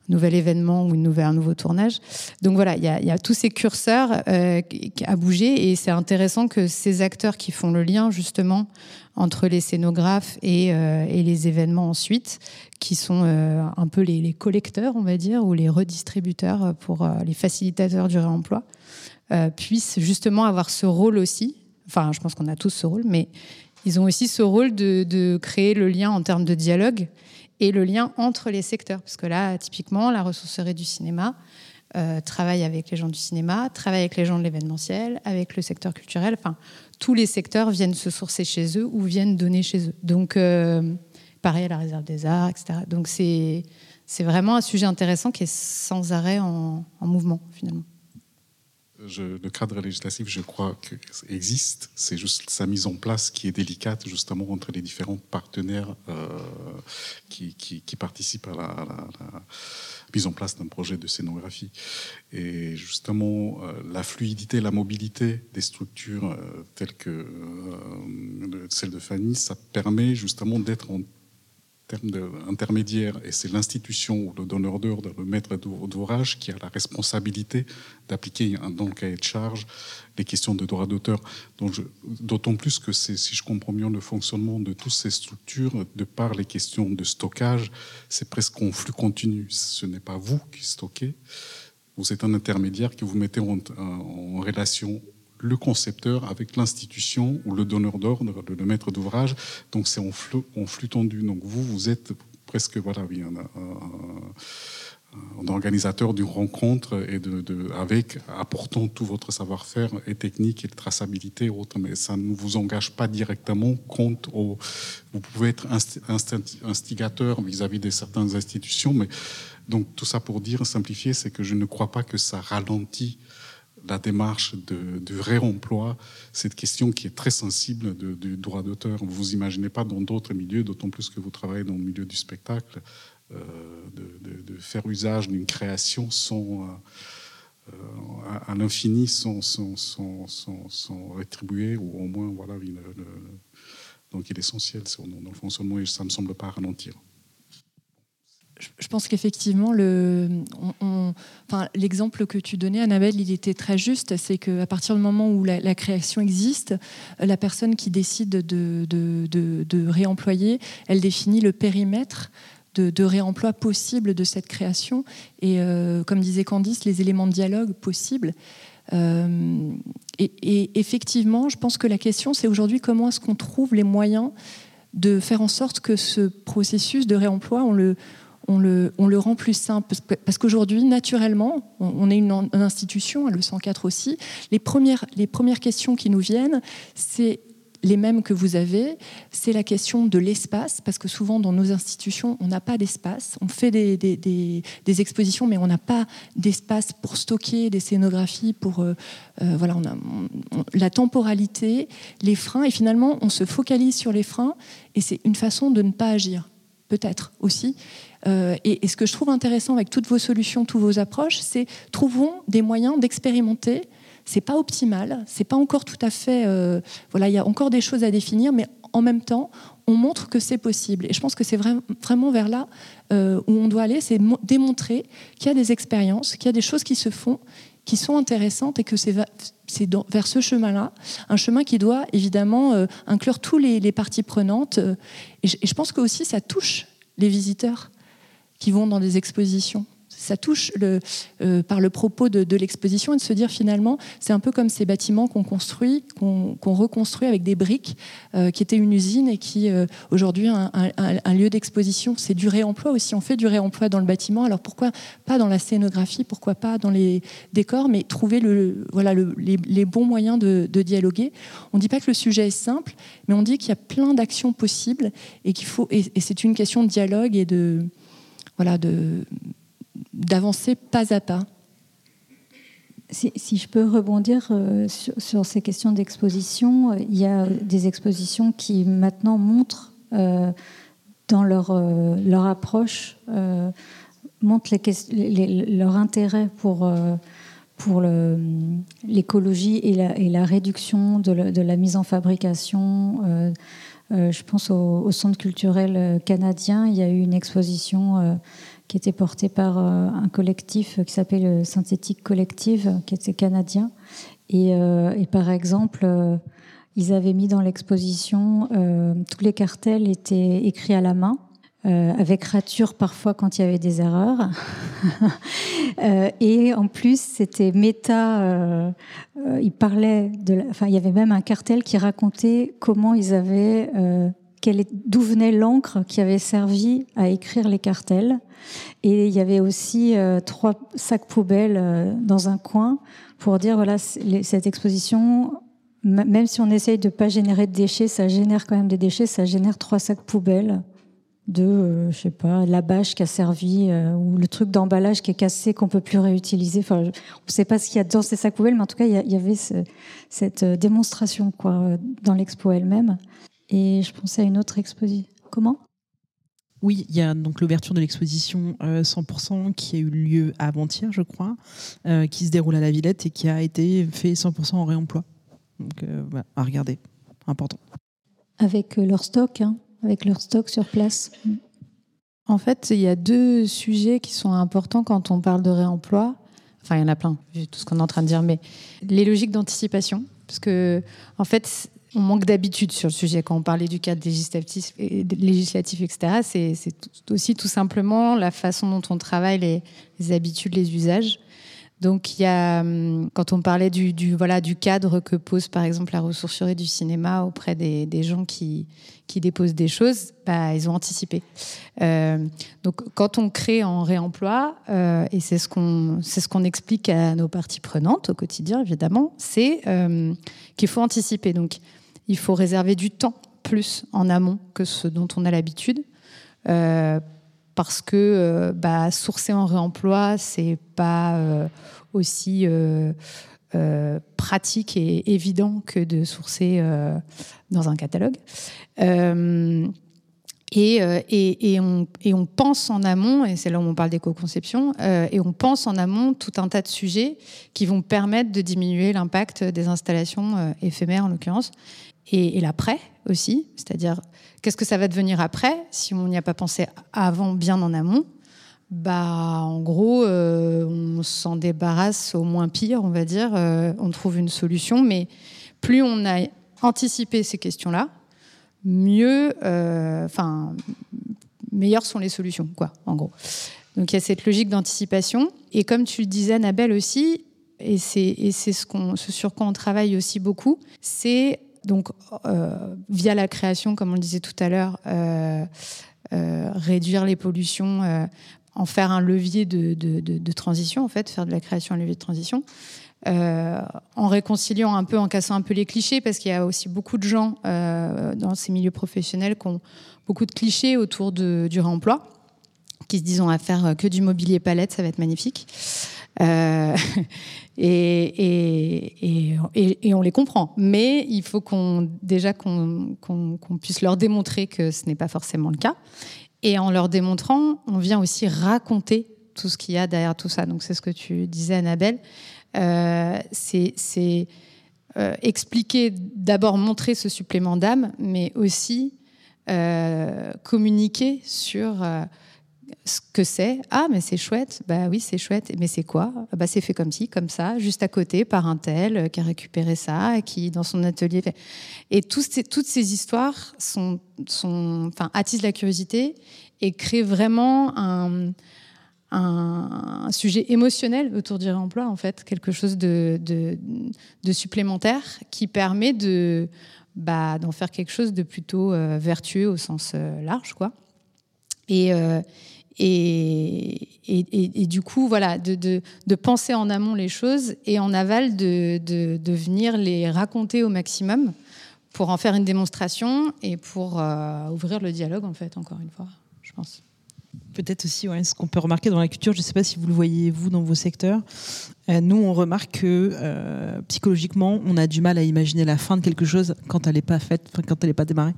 nouvel événement ou un nouveau tournage. Donc voilà, il y a, tous ces curseurs euh, à bouger et c'est intéressant que ces acteurs qui font le lien justement entre les scénographes et, euh, les événements ensuite, qui sont euh, un peu les, collecteurs, on va dire, ou les redistributeurs pour euh, les facilitateurs du réemploi, puissent justement avoir ce rôle aussi. Enfin, je pense qu'on a tous ce rôle, mais ils ont aussi ce rôle de créer le lien en termes de dialogue et le lien entre les secteurs. Parce que là, typiquement, la ressourcerie du cinéma euh, travaille avec les gens du cinéma, travaille avec les gens de l'événementiel, avec le secteur culturel. Enfin, tous les secteurs viennent se sourcer chez eux ou viennent donner chez eux. Donc, euh, pareil à la réserve des arts, etc. Donc, c'est, vraiment un sujet intéressant qui est sans arrêt en mouvement, finalement. Le cadre législatif, je crois, existe. C'est juste sa mise en place qui est délicate, justement, entre les différents partenaires euh, qui, participent à la, mise en place d'un projet de scénographie. Et justement, euh, la fluidité, la mobilité des structures euh, telles que celle de Fanny, ça permet justement d'être en termes d'intermédiaire, et c'est l'institution ou le donneur d'ordre, le maître d'ouvrage, qui a la responsabilité d'appliquer dans le cahier de charge les questions de droit d'auteur. D'autant plus que c'est, si je comprends bien le fonctionnement de toutes ces structures, de par les questions de stockage, c'est presque en flux continu. Ce n'est pas vous qui stockez, vous êtes un intermédiaire qui vous mettez en relation le concepteur avec l'institution ou le donneur d'ordre, le, maître d'ouvrage. Donc c'est en flux, en flux tendu. Donc vous, vous êtes presque voilà, oui, un, organisateur d'une rencontre et avec apportant tout votre savoir-faire et technique et de traçabilité et autres, mais ça ne vous engage pas directement compte. Vous pouvez être instigateur vis-à-vis de certaines institutions, mais donc tout ça pour dire simplifier, c'est que je ne crois pas que ça ralentit la démarche de réemploi, cette question qui est très sensible du droit d'auteur. Vous imaginez pas dans d'autres milieux, d'autant plus que vous travaillez dans le milieu du spectacle, euh, de, faire usage d'une création sans, euh, à, à l'infini sans, sans, sans, sans, rétribuer, ou au moins, voilà, le, donc il est essentiel dans le fonctionnement et ça ne me semble pas ralentir je pense qu'effectivement, l'exemple que tu donnais, Annabelle, il était très juste. C'est qu'à partir du moment où la, création existe, la personne qui décide de, réemployer, elle définit le périmètre de, réemploi possible de cette création et, euh, comme disait Candice, les éléments de dialogue possibles. Euh, et, effectivement, je pense que la question, c'est aujourd'hui comment est-ce qu'on trouve les moyens de faire en sorte que ce processus de réemploi, on le, on le, rend plus simple. Parce qu'aujourd'hui, naturellement, on, est une, institution, le 104 aussi, les premières, questions qui nous viennent, c'est les mêmes que vous avez, c'est la question de l'espace, parce que souvent dans nos institutions, on n'a pas d'espace. On fait des, expositions, mais on n'a pas d'espace pour stocker des scénographies, pour euh, euh, voilà, la temporalité, les freins, et finalement, on se focalise sur les freins, et c'est une façon de ne pas agir, peut-être aussi. Euh, et, ce que je trouve intéressant avec toutes vos solutions, toutes vos approches, c'est trouvons des moyens d'expérimenter. C'est pas optimal, c'est pas encore tout à fait. Euh, voilà, il y a encore des choses à définir, mais en même temps, on montre que c'est possible. Et je pense que c'est vraiment vers là euh, où on doit aller, c'est démontrer qu'il y a des expériences, qu'il y a des choses qui se font, qui sont intéressantes et que c'est vers ce chemin-là, un chemin qui doit évidemment inclure tous les, parties prenantes. Et je, et je pense que aussi ça touche les visiteurs qui vont dans des expositions. ça touche euh, par le propos de, l'exposition et de se dire finalement, c'est un peu comme ces bâtiments qu'on construit, qu'on reconstruit avec des briques, euh, qui étaient une usine et qui aujourd'hui un, un, lieu d'exposition. C'est du réemploi aussi. On fait du réemploi dans le bâtiment. Alors pourquoi pas dans la scénographie, pourquoi pas dans les décors, mais trouver les, bons moyens de, dialoguer. On ne dit pas que le sujet est simple, mais on dit qu'il y a plein d'actions possibles et qu'il faut. Et c'est une question de dialogue et de voilà, de, d'avancer pas à pas. Si, je peux rebondir euh, sur, ces questions d'exposition, euh, il y a des expositions qui maintenant montrent euh, dans leur, leur approche, montrent les, leur intérêt pour, pour l'écologie et la, réduction de, la mise en fabrication. Je pense au, au, Centre culturel canadien, il y a eu une exposition qui était porté par euh, un collectif qui s'appelle euh, Synthétique Collective, qui était canadien. Et, euh, et par exemple, ils avaient mis dans l'exposition, tous les cartels étaient écrits à la main. Avec rature parfois quand il y avait des erreurs. et en plus, c'était méta. ils parlaient de. enfin, il y avait même un cartel qui racontait comment ils avaient d'où venait l'encre qui avait servi à écrire les cartels. Et il y avait aussi euh, trois sacs poubelles euh, dans un coin pour dire voilà cette exposition, même si on essaye de pas générer de déchets, ça génère quand même des déchets. Ça génère trois sacs poubelles de euh, je sais pas la bâche qui a servi ou le truc d'emballage qui est cassé qu'on peut plus réutiliser. Enfin, on ne sait pas ce qu'il y a dans ces sacs poubelles, mais en tout cas il y, avait cette démonstration quoi dans l'expo elle-même. Et je pensais à une autre exposition. Comment? Oui, il y a donc l'ouverture de l'exposition 100% euh, qui a eu lieu avant-hier, je crois, euh, qui se déroule à la Villette et qui a été fait 100% en réemploi. Donc, euh, à regarder, important. Avec leur stock, hein, avec leur stock sur place. En fait, il y a deux sujets qui sont importants quand on parle de réemploi. Enfin, il y en a plein, vu tout ce qu'on est en train de dire, mais les logiques d'anticipation. Parce que, en fait, on manque d'habitude sur le sujet. Quand on parlait du cadre législatif, etc., c'est aussi tout simplement la façon dont on travaille les, habitudes, les usages. Donc, il y a, hum, quand on parlait du, voilà, du cadre que pose par exemple la ressourcerie du cinéma auprès des, gens qui, qui, déposent des choses, bah, ils ont anticipé. Euh, donc, quand on crée en réemploi, euh, et c'est ce qu'on ce qu'on explique à nos parties prenantes au quotidien, évidemment, c'est euh, qu'il faut anticiper. Donc, il faut réserver du temps plus en amont que ce dont on a l'habitude. Parce que bah, sourcer en réemploi, c'est pas euh, pratique et évident que de sourcer dans un catalogue. Et, et, on, et, on, pense en amont, et c'est là où on parle d'éco-conception, et on pense en amont tout un tas de sujets qui vont permettre de diminuer l'impact des installations éphémères en l'occurrence, et, l'après aussi, c'est-à-dire qu'est-ce que ça va devenir après si on n'y a pas pensé avant, bien en amont. Bah, en gros, euh, on s'en débarrasse au moins pire, on va dire. Euh, on trouve une solution, mais plus on a anticipé ces questions-là, mieux, euh, enfin, meilleures sont les solutions, quoi, en gros. Donc il y a cette logique d'anticipation. Et comme tu le disais, Annabelle aussi, et c'est ce, qu'on ce sur quoi on travaille aussi beaucoup, c'est donc via la création, comme on le disait tout à l'heure, réduire les pollutions, en faire un levier de, transition, en fait, faire de la création un levier de transition. en réconciliant un peu, en cassant un peu les clichés, parce qu'il y a aussi beaucoup de gens dans ces milieux professionnels qui ont beaucoup de clichés autour du réemploi, qui se disent on va faire que du mobilier palette, ça va être magnifique. Euh, et, et, on les comprend. Mais il faut qu'on déjà qu'on puisse leur démontrer que ce n'est pas forcément le cas. Et en leur démontrant, on vient aussi raconter tout ce qu'il y a derrière tout ça. Donc c'est ce que tu disais, Annabelle. Euh, c'est euh, expliquer, d'abord montrer ce supplément d'âme, mais aussi communiquer sur ce que c'est. Ah, mais c'est chouette. Bah oui, c'est chouette. Mais c'est quoi? Bah c'est fait comme ci, comme ça, juste à côté par un tel euh, qui a récupéré ça, qui dans son atelier. Et ces, toutes ces histoires sont, sont, enfin, attisent la curiosité et créent vraiment un, un, sujet émotionnel autour du réemploi, en fait, quelque chose de, de, supplémentaire qui permet de bah, d'en faire quelque chose de plutôt euh, vertueux au sens euh, large, quoi. Et, et, du coup, voilà, de, penser en amont les choses et en aval de, venir les raconter au maximum pour en faire une démonstration et pour ouvrir le dialogue, en fait, encore une fois, je pense peut-être aussi ce qu'on peut remarquer dans la culture, je ne sais pas si vous le voyez vous dans vos secteurs, euh, nous on remarque que euh, psychologiquement on a du mal à imaginer la fin de quelque chose quand elle n'est pas faite, quand elle n'est pas démarrée.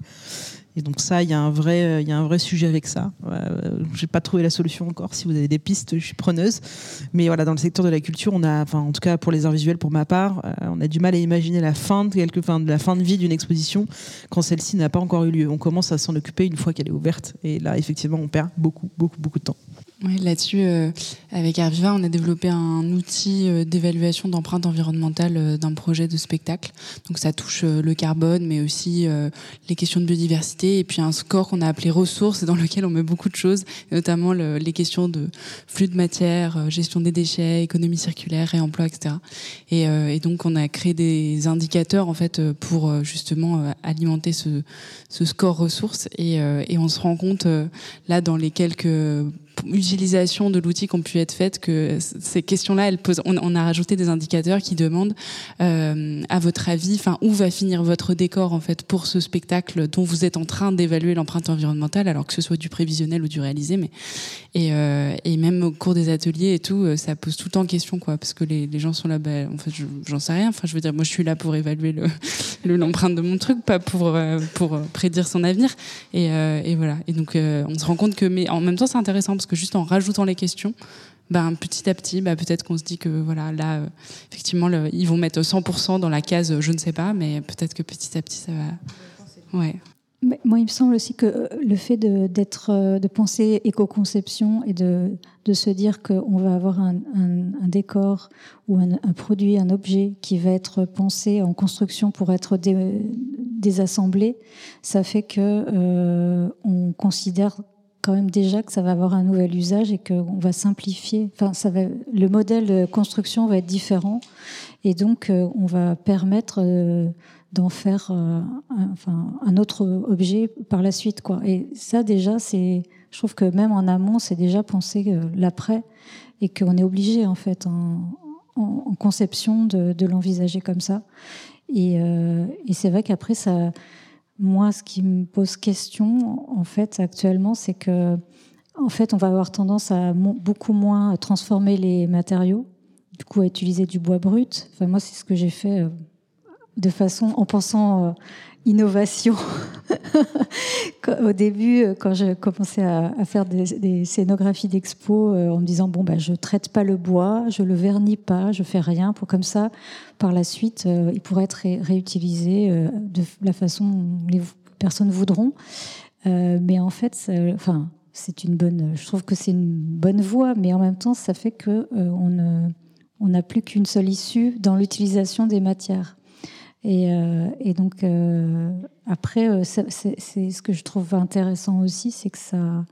Et donc ça, il y a un vrai, euh, sujet avec ça. Euh, J'ai pas trouvé la solution encore. Si vous avez des pistes, je suis preneuse. Mais voilà, dans le secteur de la culture, on a, enfin, en tout cas pour les arts visuels, pour ma part, euh, on a du mal à imaginer la fin de quelque, fin, de la fin de vie d'une exposition quand celle-ci n'a pas encore eu lieu. On commence à s'en occuper une fois qu'elle est ouverte. Et là, effectivement, on perd beaucoup, beaucoup, beaucoup de temps. Oui, là-dessus, euh, avec Arviva, on a développé un outil euh, d'évaluation d'empreinte environnementale euh, d'un projet de spectacle. Donc ça touche le carbone, mais aussi les questions de biodiversité, et puis un score qu'on a appelé ressources, dans lequel on met beaucoup de choses, notamment les questions de flux de matière, gestion des déchets, économie circulaire, réemploi, etc. Et, et, donc on a créé des indicateurs en fait pour justement alimenter ce, ce score ressources, et, et on se rend compte là dans les quelques utilisation de l'outil qui ont pu être faites que ces questions-là, elles posent. On, a rajouté des indicateurs qui demandent, euh, à votre avis, enfin où va finir votre décor en fait pour ce spectacle dont vous êtes en train d'évaluer l'empreinte environnementale, alors que ce soit du prévisionnel ou du réalisé, mais et, euh, et même au cours des ateliers et tout, euh, ça pose tout le temps question quoi, parce que les, gens sont là, bah, en fait, j'en sais rien. Enfin, je veux dire, moi, je suis là pour évaluer le l'empreinte de mon truc, pas pour pour prédire son avenir. Et, et voilà. Et donc, on se rend compte que, mais en même temps, c'est intéressant parce que juste en rajoutant les questions, ben, petit à petit, ben, peut-être qu'on se dit que voilà, là, euh, effectivement, ils vont mettre 100% dans la case euh, je ne sais pas, mais peut-être que petit à petit, ça va. Ouais. moi, il me semble aussi que euh, le fait de, d'être, de penser éco-conception et de, de se dire qu'on va avoir un, décor ou un, produit, un objet qui va être pensé en construction pour être désassemblé, ça fait que on considère quand même déjà que ça va avoir un nouvel usage et qu'on va simplifier. Enfin, ça va, le modèle de construction va être différent et donc euh, on va permettre euh, d'en faire euh, un, enfin, un autre objet par la suite. Quoi. Et ça déjà, c'est, je trouve que même en amont, c'est déjà pensé l'après et qu'on est obligé en fait en, en, conception de, de l'envisager comme ça. Et, et c'est vrai qu'après ça moi, ce qui me pose question, en fait, actuellement, c'est que, en fait, on va avoir tendance à beaucoup moins transformer les matériaux, du coup, à utiliser du bois brut. Enfin, moi, c'est ce que j'ai fait euh, de façon, en pensant euh, innovation. Au début, euh, quand j'ai commencé à, faire des, scénographies d'expo, euh, en me disant bon bah je traite pas le bois, je le vernis pas, je fais rien pour comme ça, par la suite, euh, il pourrait être réutilisé de la façon dont les personnes voudront. mais en fait, enfin, c'est une bonne. Je trouve que c'est une bonne voie, mais en même temps, ça fait que on n'a plus qu'une seule issue dans l'utilisation des matières. Et, euh, et donc, euh, après, euh, c'est ce que je trouve intéressant aussi, c'est que ça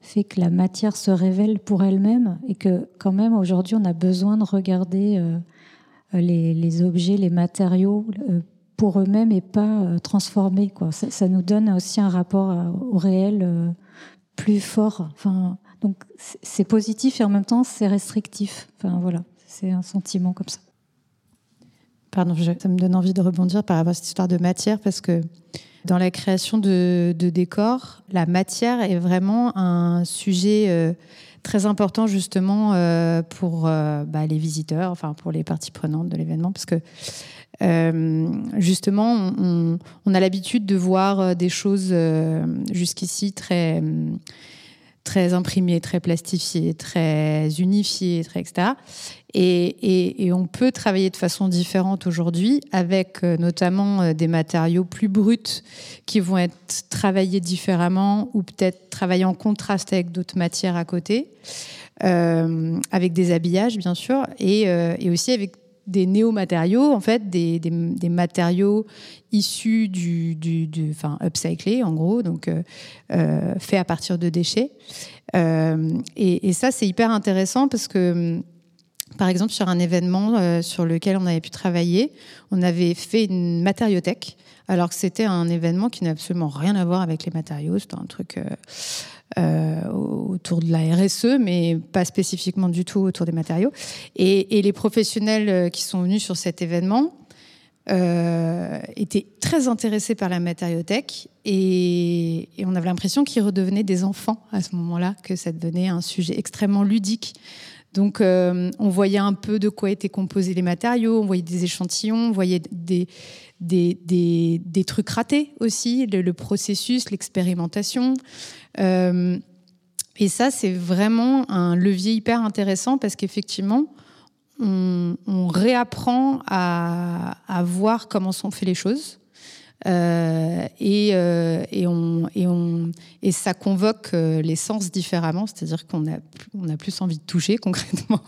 fait que la matière se révèle pour elle-même et que quand même aujourd'hui, on a besoin de regarder les, les, objets, les matériaux pour eux-mêmes et pas transformés. Quoi. Ça, ça, nous donne aussi un rapport au réel plus fort. Enfin, donc, c'est positif et en même temps, c'est restrictif. Enfin, voilà, c'est un sentiment comme ça. Pardon, ça me donne envie de rebondir par rapport à cette histoire de matière parce que dans la création de, décors, la matière est vraiment un sujet euh, très important justement euh, pour euh, bah, les visiteurs, enfin pour les parties prenantes de l'événement, parce que justement, on, on a l'habitude de voir des choses jusqu'ici très très imprimé, très plastifié, très unifié, etc. Et, et, on peut travailler de façon différente aujourd'hui avec euh, notamment euh, des matériaux plus bruts qui vont être travaillés différemment ou peut-être travaillés en contraste avec d'autres matières à côté, euh, avec des habillages bien sûr, et, et aussi avec des néo-matériaux, en fait, des, des, matériaux issus du, du, enfin, upcyclés, en gros, donc euh, faits à partir de déchets. Et, et, ça, c'est hyper intéressant parce que par exemple, sur un événement sur lequel on avait pu travailler, on avait fait une matériothèque, alors que c'était un événement qui n'a absolument rien à voir avec les matériaux. C'était un truc euh, autour de la RSE, mais pas spécifiquement du tout autour des matériaux. Et, les professionnels euh, qui sont venus sur cet événement euh, étaient très intéressés par la matériothèque et, on avait l'impression qu'ils redevenaient des enfants à ce moment-là, que ça devenait un sujet extrêmement ludique. Donc, on voyait un peu de quoi étaient composés les matériaux, on voyait des échantillons, on voyait des, des, des, trucs ratés aussi, le, processus, l'expérimentation. Euh, et ça, c'est vraiment un levier hyper intéressant parce qu'effectivement, on, réapprend à, à, voir comment sont faites les choses. Euh, et, euh, et, on, et, on, et, ça convoque euh, les sens différemment, c'est-à-dire qu'on a, on a plus envie de toucher concrètement.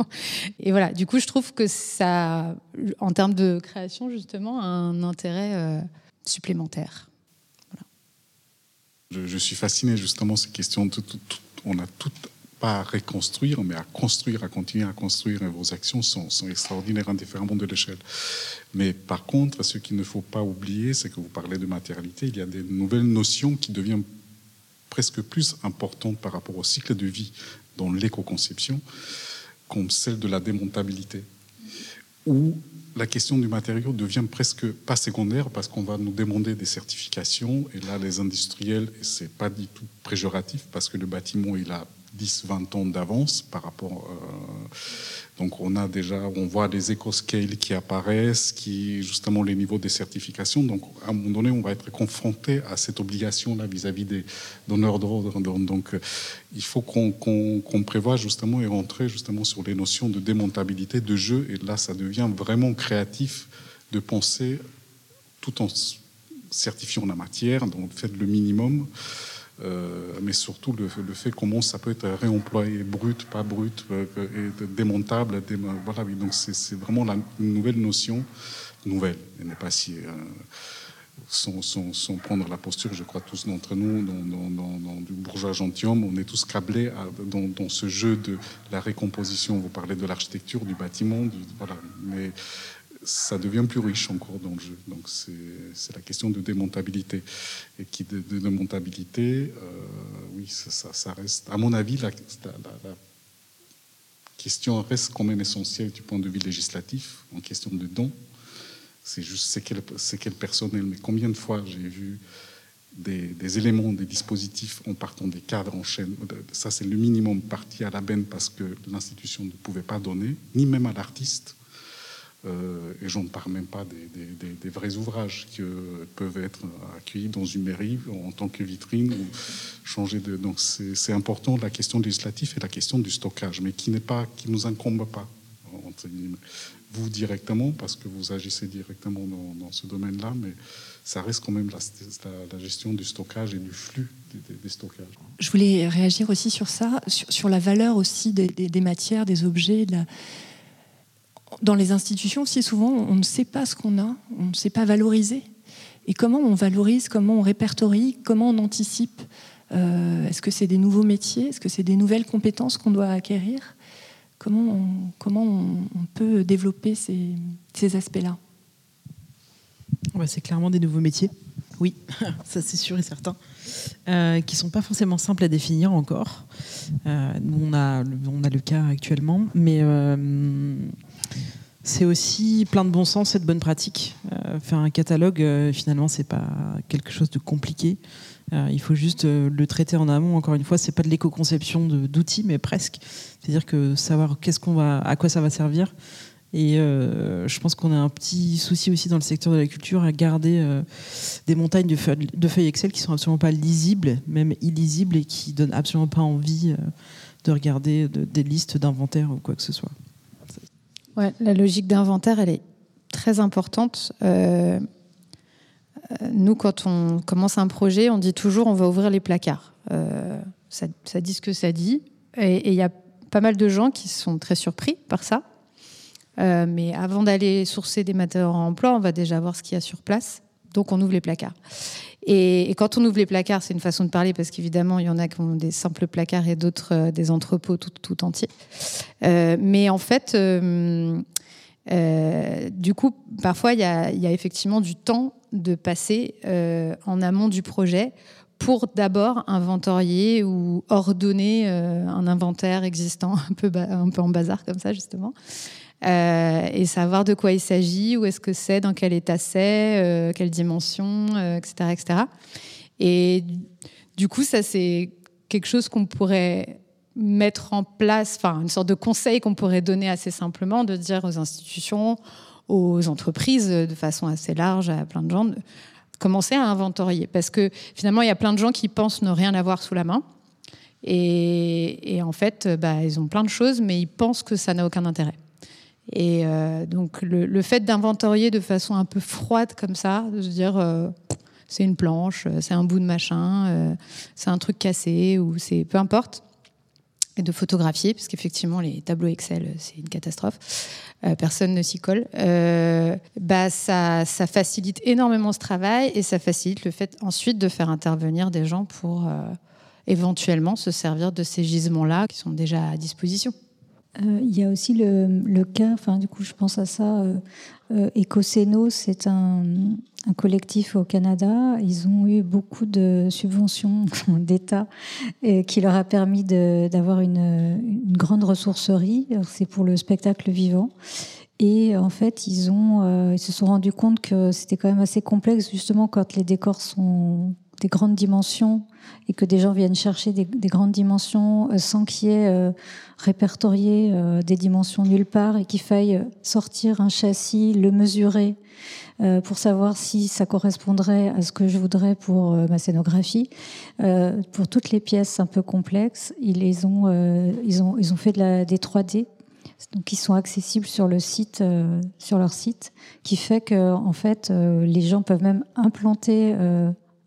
Et voilà, du coup, je trouve que ça, en termes de création, justement, un intérêt supplémentaire. Je, suis fasciné justement ces questions. Tout, on a tout pas à reconstruire, mais à construire, à continuer à construire. Et vos actions sont, sont extraordinaires, indifféremment de l'échelle. Mais par contre, ce qu'il ne faut pas oublier, c'est que vous parlez de matérialité, il y a des nouvelles notions qui deviennent presque plus importantes par rapport au cycle de vie dans l'éco-conception, comme celle de la démontabilité, où la question du matériau devient presque pas secondaire parce qu'on va nous demander des certifications et là les industriels, et c'est pas du tout péjoratif parce que le bâtiment il a 10-20 ans d'avance par rapport. Euh, donc on a déjà, on voit des éco-scales qui apparaissent, qui justement les niveaux de certification. Donc à un moment donné, on va être confronté à cette obligation-là vis-à-vis des donneurs d'ordre. Donc euh, il faut qu'on prévoit justement et rentrer justement sur les notions de démontabilité de jeu. Et là, ça devient vraiment créatif de penser tout en certifiant la matière, donc faites le minimum. Euh, mais surtout le, fait comment ça peut être réemployé brut, pas brut, euh, démontable. voilà, donc c'est vraiment la, nouvelle notion, nouvelle, elle n'est pas si. Euh, sans, sans, prendre la posture, je crois tous d'entre nous, dans, du bourgeois gentilhomme, on est tous câblés dans, ce jeu de la récomposition. Vous parlez de l'architecture, du bâtiment, voilà, mais ça devient plus riche encore dans le jeu. Donc c'est la question de démontabilité. Et qui de, démontabilité, euh, oui, ça, reste, à mon avis, la, question reste quand même essentielle du point de vue législatif, en question de don. C'est juste c'est quel, quel personnel, mais combien de fois j'ai vu des, des, éléments, des dispositifs en partant des cadres en chaîne. Ça, c'est le minimum parti à la benne parce que l'institution ne pouvait pas donner, ni même à l'artiste. Euh, et j'en parle même pas des, vrais ouvrages qui peuvent être accueillis dans une mairie en tant que vitrine ou changer. Donc c'est important la question législative et la question du stockage, mais qui n'est pas, qui nous incombe pas vous directement parce que vous agissez directement dans, ce domaine-là, mais ça reste quand même la, gestion du stockage et du flux des, stockages. Je voulais réagir aussi sur ça, sur, la valeur aussi des, des matières, des objets, de la dans les institutions aussi, souvent, on ne sait pas ce qu'on a, on ne sait pas valoriser. Et comment on valorise, comment on répertorie, comment on anticipe euh, Est-ce que c'est des nouveaux métiers Est-ce que c'est des nouvelles compétences qu'on doit acquérir? Comment on, comment on, peut développer ces, ces aspects-là? C'est clairement des nouveaux métiers. Oui, ça c'est sûr et certain. Euh, qui sont pas forcément simples à définir encore. Euh, on a, on a le cas actuellement, mais euh, c'est aussi plein de bon sens et de bonnes pratiques. Euh, faire un catalogue, euh, finalement, c'est pas quelque chose de compliqué. Euh, il faut juste le traiter en amont. Encore une fois, c'est pas de l'éco-conception d'outils, mais presque. C'est-à-dire que savoir qu'est-ce qu'on va, à quoi ça va servir. Et je pense qu'on a un petit souci aussi dans le secteur de la culture à garder des montagnes de feuilles, Excel qui sont absolument pas lisibles, même illisibles, et qui donnent absolument pas envie de regarder des listes d'inventaires ou quoi que ce soit la logique d'inventaire, elle est très importante. Euh, euh, nous, quand on commence un projet, on dit toujours on va ouvrir les placards. Euh, ça, dit ce que ça dit. Et il y a pas mal de gens qui sont très surpris par ça. Mais avant d'aller sourcer des matériaux en emploi, on va déjà voir ce qu'il y a sur place. Donc on ouvre les placards. Et, quand on ouvre les placards, c'est une façon de parler parce qu'évidemment, il y en a qui ont des simples placards et d'autres euh, des entrepôts tout, entiers. Euh, mais en fait, du coup, parfois, il y, a, effectivement du temps de passer en amont du projet pour d'abord inventorier ou ordonner un inventaire existant un peu en bazar comme ça, justement. Euh, et savoir de quoi il s'agit, où est-ce que c'est, dans quel état c'est, euh, quelle dimension, etc., euh, etc. Et du coup, ça, c'est quelque chose qu'on pourrait mettre en place, enfin, une sorte de conseil qu'on pourrait donner assez simplement, de dire aux institutions, aux entreprises, de façon assez large, à plein de gens, de commencer à inventorier. Parce que finalement, il y a plein de gens qui pensent ne rien avoir sous la main. Et, en fait, bah, ils ont plein de choses, mais ils pensent que ça n'a aucun intérêt. Et euh, donc le, fait d'inventorier de façon un peu froide comme ça, de se dire euh, c'est une planche, euh, c'est un bout de machin, c'est un truc cassé ou c'est peu importe, et de photographier, parce qu'effectivement les tableaux Excel c'est une catastrophe, personne ne s'y colle, bah ça, ça, facilite énormément ce travail et ça facilite le fait ensuite de faire intervenir des gens pour éventuellement se servir de ces gisements-là qui sont déjà à disposition. Euh, il y a aussi le, cas, enfin du coup je pense à ça, euh, euh c'est un, collectif au Canada. Ils ont eu beaucoup de subventions d'État qui leur a permis d'avoir une, grande ressourcerie. C'est pour le spectacle vivant. Et en fait, euh, ils se sont rendus compte que c'était quand même assez complexe, justement, quand les décors sont des grandes dimensions et que des gens viennent chercher des, grandes dimensions euh, sans qu'il y ait euh, répertorié euh, des dimensions nulle part et qu'il faille sortir un châssis, le mesurer pour savoir si ça correspondrait à ce que je voudrais pour ma scénographie. pour toutes les pièces un peu complexes, ils, ont, ils, ont, ils ont fait des 3D donc ils sont accessibles sur le site, sur leur site, qui fait que en fait les gens peuvent même implanter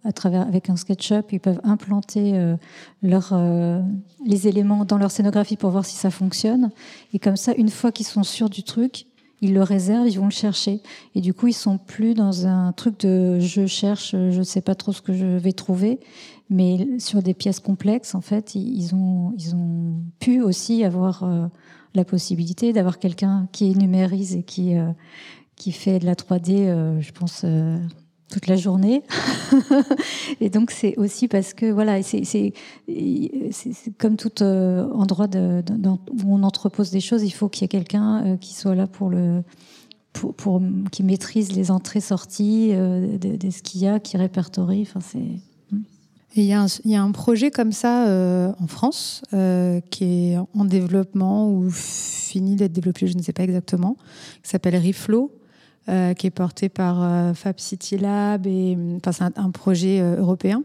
à travers avec un SketchUp, ils peuvent implanter euh, euh, les éléments dans leur scénographie pour voir si ça fonctionne. Et comme ça, une fois qu'ils sont sûrs du truc, ils le réservent, ils vont le chercher. Et du coup, ils sont plus dans un truc de je cherche, je ne sais pas trop ce que je vais trouver. Mais sur des pièces complexes, en fait, ils ont, ils ont pu aussi avoir euh, la possibilité d'avoir quelqu'un qui numérise et qui, qui fait de la 3D, je pense toute la journée. et donc c'est aussi parce que voilà, c'est comme tout euh, endroit où on entrepose des choses, il faut qu'il y ait quelqu'un euh, qui soit là pour le pour, qui maîtrise les entrées-sorties euh, de, ce qu'il y a, qui répertorie. Enfin c'est hmm. il y, a un, il y, a un projet comme ça en France qui est en développement ou fini d'être développé, je ne sais pas exactement, qui s'appelle Reflow, euh, qui est porté par euh, Fab City Lab. Et, enfin, c'est un, projet euh, européen.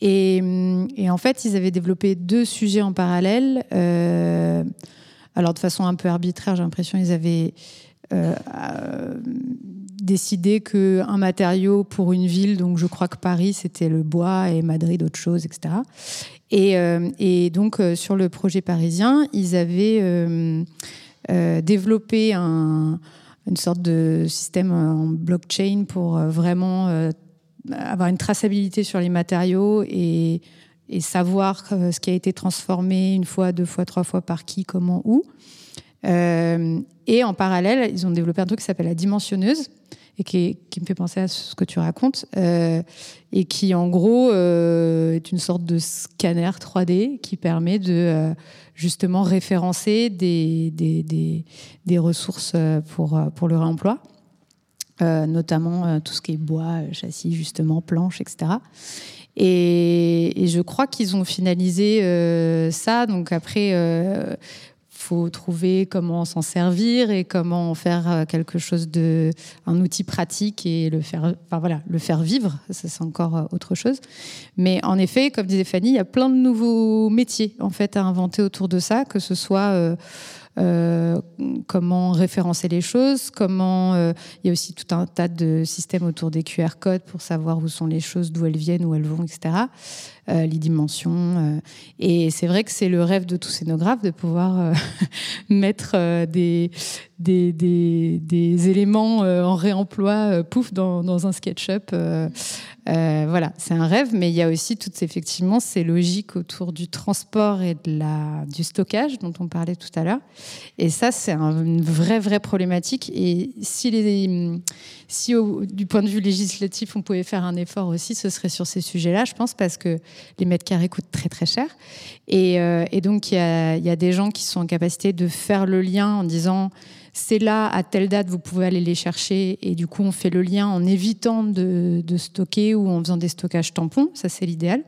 Et, et, en fait, ils avaient développé deux sujets en parallèle. alors, de façon un peu arbitraire, j'ai l'impression qu'ils avaient décidé qu'un matériau pour une ville, donc je crois que Paris, c'était le bois et Madrid, autre chose, etc. Et, et donc, sur le projet parisien, ils avaient développé un une sorte de système en blockchain pour euh, vraiment euh, avoir une traçabilité sur les matériaux et, savoir euh, ce qui a été transformé une fois, deux fois, trois fois par qui, comment, où. et en parallèle, ils ont développé un truc qui s'appelle la dimensionneuse et qui, me fait penser à ce que tu racontes, et qui en gros est une sorte de scanner 3D qui permet de justement référencer des, des, des, ressources euh, pour, euh, pour le réemploi. Euh, notamment tout ce qui est bois, châssis, justement, planches, etc. Et, je crois qu'ils ont finalisé ça. Donc après, faut trouver comment s'en servir et comment en faire euh, quelque chose de un outil pratique et le faire enfin voilà le faire vivre ça c'est encore euh, autre chose mais en effet comme disait Fanny il y a plein de nouveaux métiers en fait à inventer autour de ça que ce soit euh, comment référencer les choses, comment il y a aussi tout un tas de systèmes autour des QR codes pour savoir où sont les choses, d'où elles viennent, où elles vont, etc. Euh, les dimensions. et c'est vrai que c'est le rêve de tout scénographe de pouvoir mettre des, des, des, éléments en réemploi, pouf, dans, dans un SketchUp. voilà, c'est un rêve, mais il y a aussi toutes effectivement ces logiques autour du transport et de la, du stockage dont on parlait tout à l'heure. Et ça, c'est une vraie, vraie problématique. Et si, les, si du point de vue législatif, on pouvait faire un effort aussi, ce serait sur ces sujets-là, je pense, parce que les mètres carrés coûtent très, très cher. Et, euh, donc, il y a, y a des gens qui sont en capacité de faire le lien en disant c'est là, à telle date, vous pouvez aller les chercher. Et du coup, on fait le lien en évitant de, de stocker ou en faisant des stockages tampons. Ça, c'est l'idéal.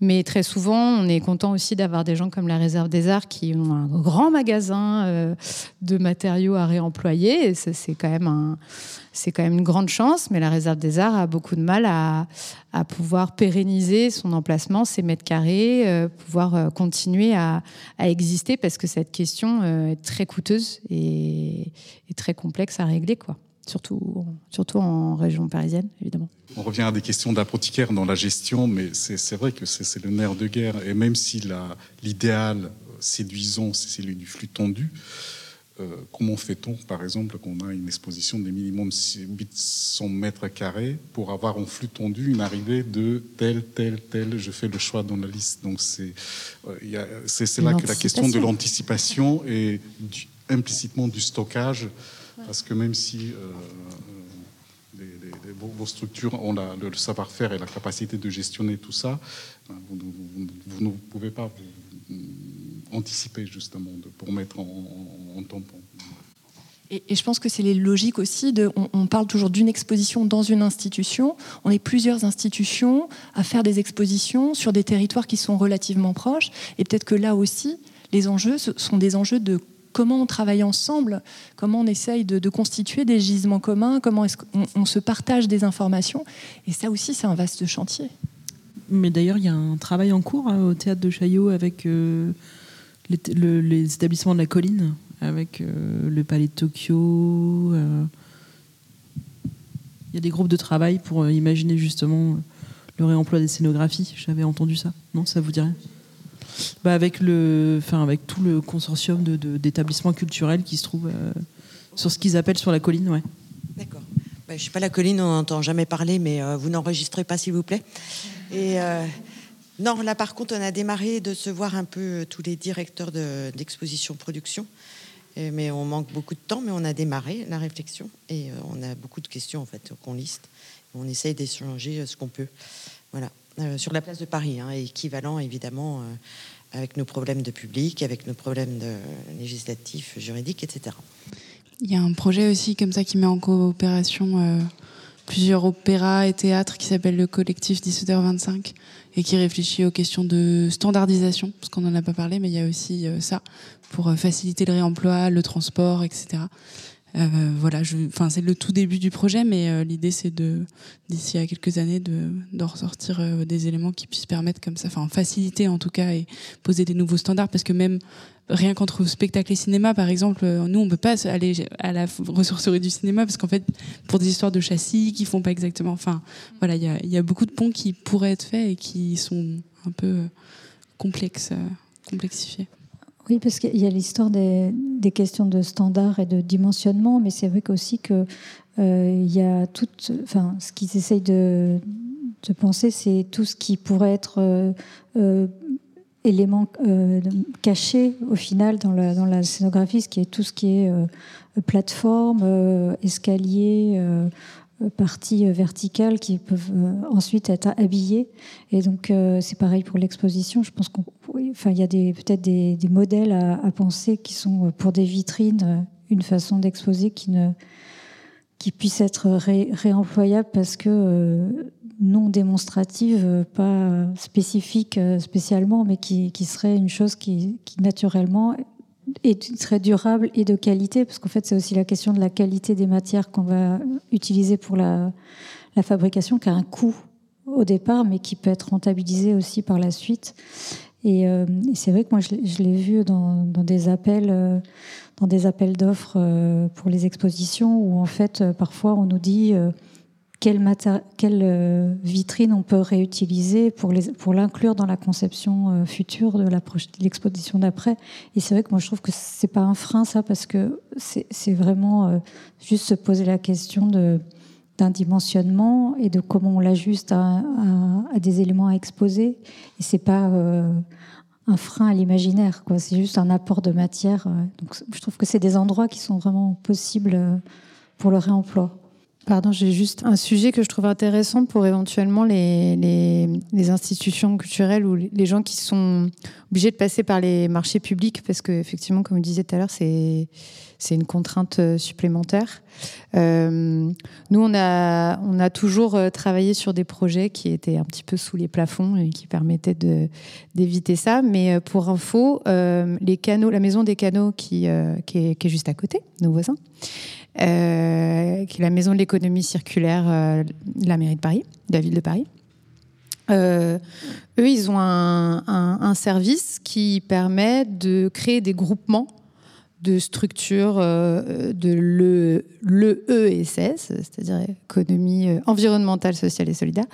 Mais très souvent, on est content aussi d'avoir des gens comme la Réserve des Arts qui ont un grand magasin euh, de matériaux à réemployer. C'est quand même une grande chance, mais la réserve des arts a beaucoup de mal à, pouvoir pérenniser son emplacement, ses mètres carrés, euh, pouvoir euh, continuer à, exister parce que cette question est très coûteuse et, très complexe à régler. Surtout, surtout en région parisienne, évidemment. On revient à des questions d'apothicaire dans la gestion, mais c'est vrai que c'est le nerf de guerre. Et même si l'idéal séduisant, c'est celui du flux tendu, euh, comment fait-on, par exemple, qu'on a une exposition des minimum 800 mètres carrés pour avoir en flux tendu une arrivée de tel, tel, tel, je fais le choix dans la liste. Donc c'est euh, c'est là que la question de l'anticipation et implicitement du stockage, parce que même si euh, vos, structures ont le, savoir-faire et la capacité de gestionner tout ça, ben, vous, ne pouvez pas anticiper justement pour mettre en, tampon. Et, je pense que c'est les logiques aussi de. On, parle toujours d'une exposition dans une institution. On est plusieurs institutions à faire des expositions sur des territoires qui sont relativement proches. Et peut-être que là aussi, les enjeux sont des enjeux de comment on travaille ensemble, comment on essaye de, constituer des gisements communs, comment est-ce qu'on se partage des informations. Et ça aussi, c'est un vaste chantier. Mais d'ailleurs, il y a un travail en cours hein, au théâtre de Chaillot avec euh, les, établissements de la colline, avec euh, le palais de Tokyo. Euh. Il y a des groupes de travail pour imaginer justement le réemploi des scénographies. J'avais entendu ça. Non, ça vous dirait bah avec, le, enfin avec tout le consortium d'établissements de, culturels qui se trouvent sur ce qu'ils appellent sur la colline. Ouais. D'accord. Bah, je ne suis pas la colline, on n'entend jamais parler, mais vous n'enregistrez pas, s'il vous plaît. Et non, là par contre, on a démarré de se voir un peu euh, tous les directeurs d'exposition production. mais on manque beaucoup de temps, mais on a démarré la réflexion et euh, on a beaucoup de questions en fait qu'on liste. On essaye d'échanger euh, ce qu'on peut. Voilà. Sur la place de Paris, hein, équivalent évidemment avec nos problèmes de public, avec nos problèmes de législatifs, juridiques, etc. Il y a un projet aussi comme ça qui met en coopération plusieurs opéras et théâtres qui s'appelle le collectif 17h25 et qui réfléchit aux questions de standardisation, parce qu'on n'en a pas parlé, mais il y a aussi euh, ça pour euh, faciliter le réemploi, le transport, etc. Euh, voilà, c'est le tout début du projet, mais l'idée c'est de d'ici à quelques années de, de ressortir des éléments qui puissent permettre comme ça, enfin faciliter en tout cas et poser des nouveaux standards, parce que même rien qu'entre spectacle et cinéma, par exemple, euh, nous, on peut pas aller à la ressourcerie du cinéma parce qu'en fait, pour des histoires de châssis qui font pas exactement. Enfin, voilà, il y a, beaucoup de ponts qui pourraient être faits et qui sont un peu euh, complexes, euh, complexifiés. Oui, parce qu'il y a l'histoire des, questions de standards et de dimensionnement, mais c'est vrai aussi que il y a tout, enfin, ce qu'ils essayent de, penser, c'est tout ce qui pourrait être élément euh, caché au final dans la, dans la, scénographie, ce qui est tout ce qui est euh, plateforme, euh, escalier, parties verticales qui peuvent ensuite être habillées. Et donc c'est pareil pour l'exposition. Je pense qu'il enfin, y a peut-être des, modèles à, penser qui sont pour des vitrines une façon d'exposer qui qui puisse être réemployable parce que non démonstrative, euh, pas spécifique euh, spécialement, mais qui, serait une chose qui, naturellement serait durable et de qualité, parce qu'en fait c'est aussi la question de la qualité des matières qu'on va utiliser pour la, fabrication, qui a un coût au départ, mais qui peut être rentabilisé aussi par la suite. Et, euh, c'est vrai que moi je, l'ai vu dans, des appels, dans des appels d'offres pour les expositions, où en fait parfois on nous dit quelle, vitrine on peut réutiliser pour, l'inclure dans la conception future de l'exposition d'après. Et c'est vrai que moi je trouve que c'est pas un frein ça, parce que c'est vraiment juste se poser la question d'un dimensionnement et de comment on l'ajuste à, des éléments à exposer. Et c'est pas euh, un frein à l'imaginaire, quoi. C'est juste un apport de matière. Euh. Donc, je trouve que c'est des endroits qui sont vraiment possibles euh, pour le réemploi. Pardon, j'ai juste un sujet que je trouve intéressant pour éventuellement les, les, institutions culturelles ou les gens qui sont obligés de passer par les marchés publics, parce qu'effectivement, comme vous disiez tout à l'heure, c'est c'est une contrainte euh, supplémentaire. Euh, nous, on a, on a toujours euh, travaillé sur des projets qui étaient un petit peu sous les plafonds et qui permettaient d'éviter ça. Mais pour info, les canaux, la maison des canaux qui, qui, est, juste à côté, nos voisins, qui est la maison de l'économie circulaire de la mairie de Paris, de la ville de Paris. eux, ils ont un, service qui permet de créer des groupements de structure euh, de l'EESS, c'est-à-dire économie euh, environnementale, sociale et solidaire.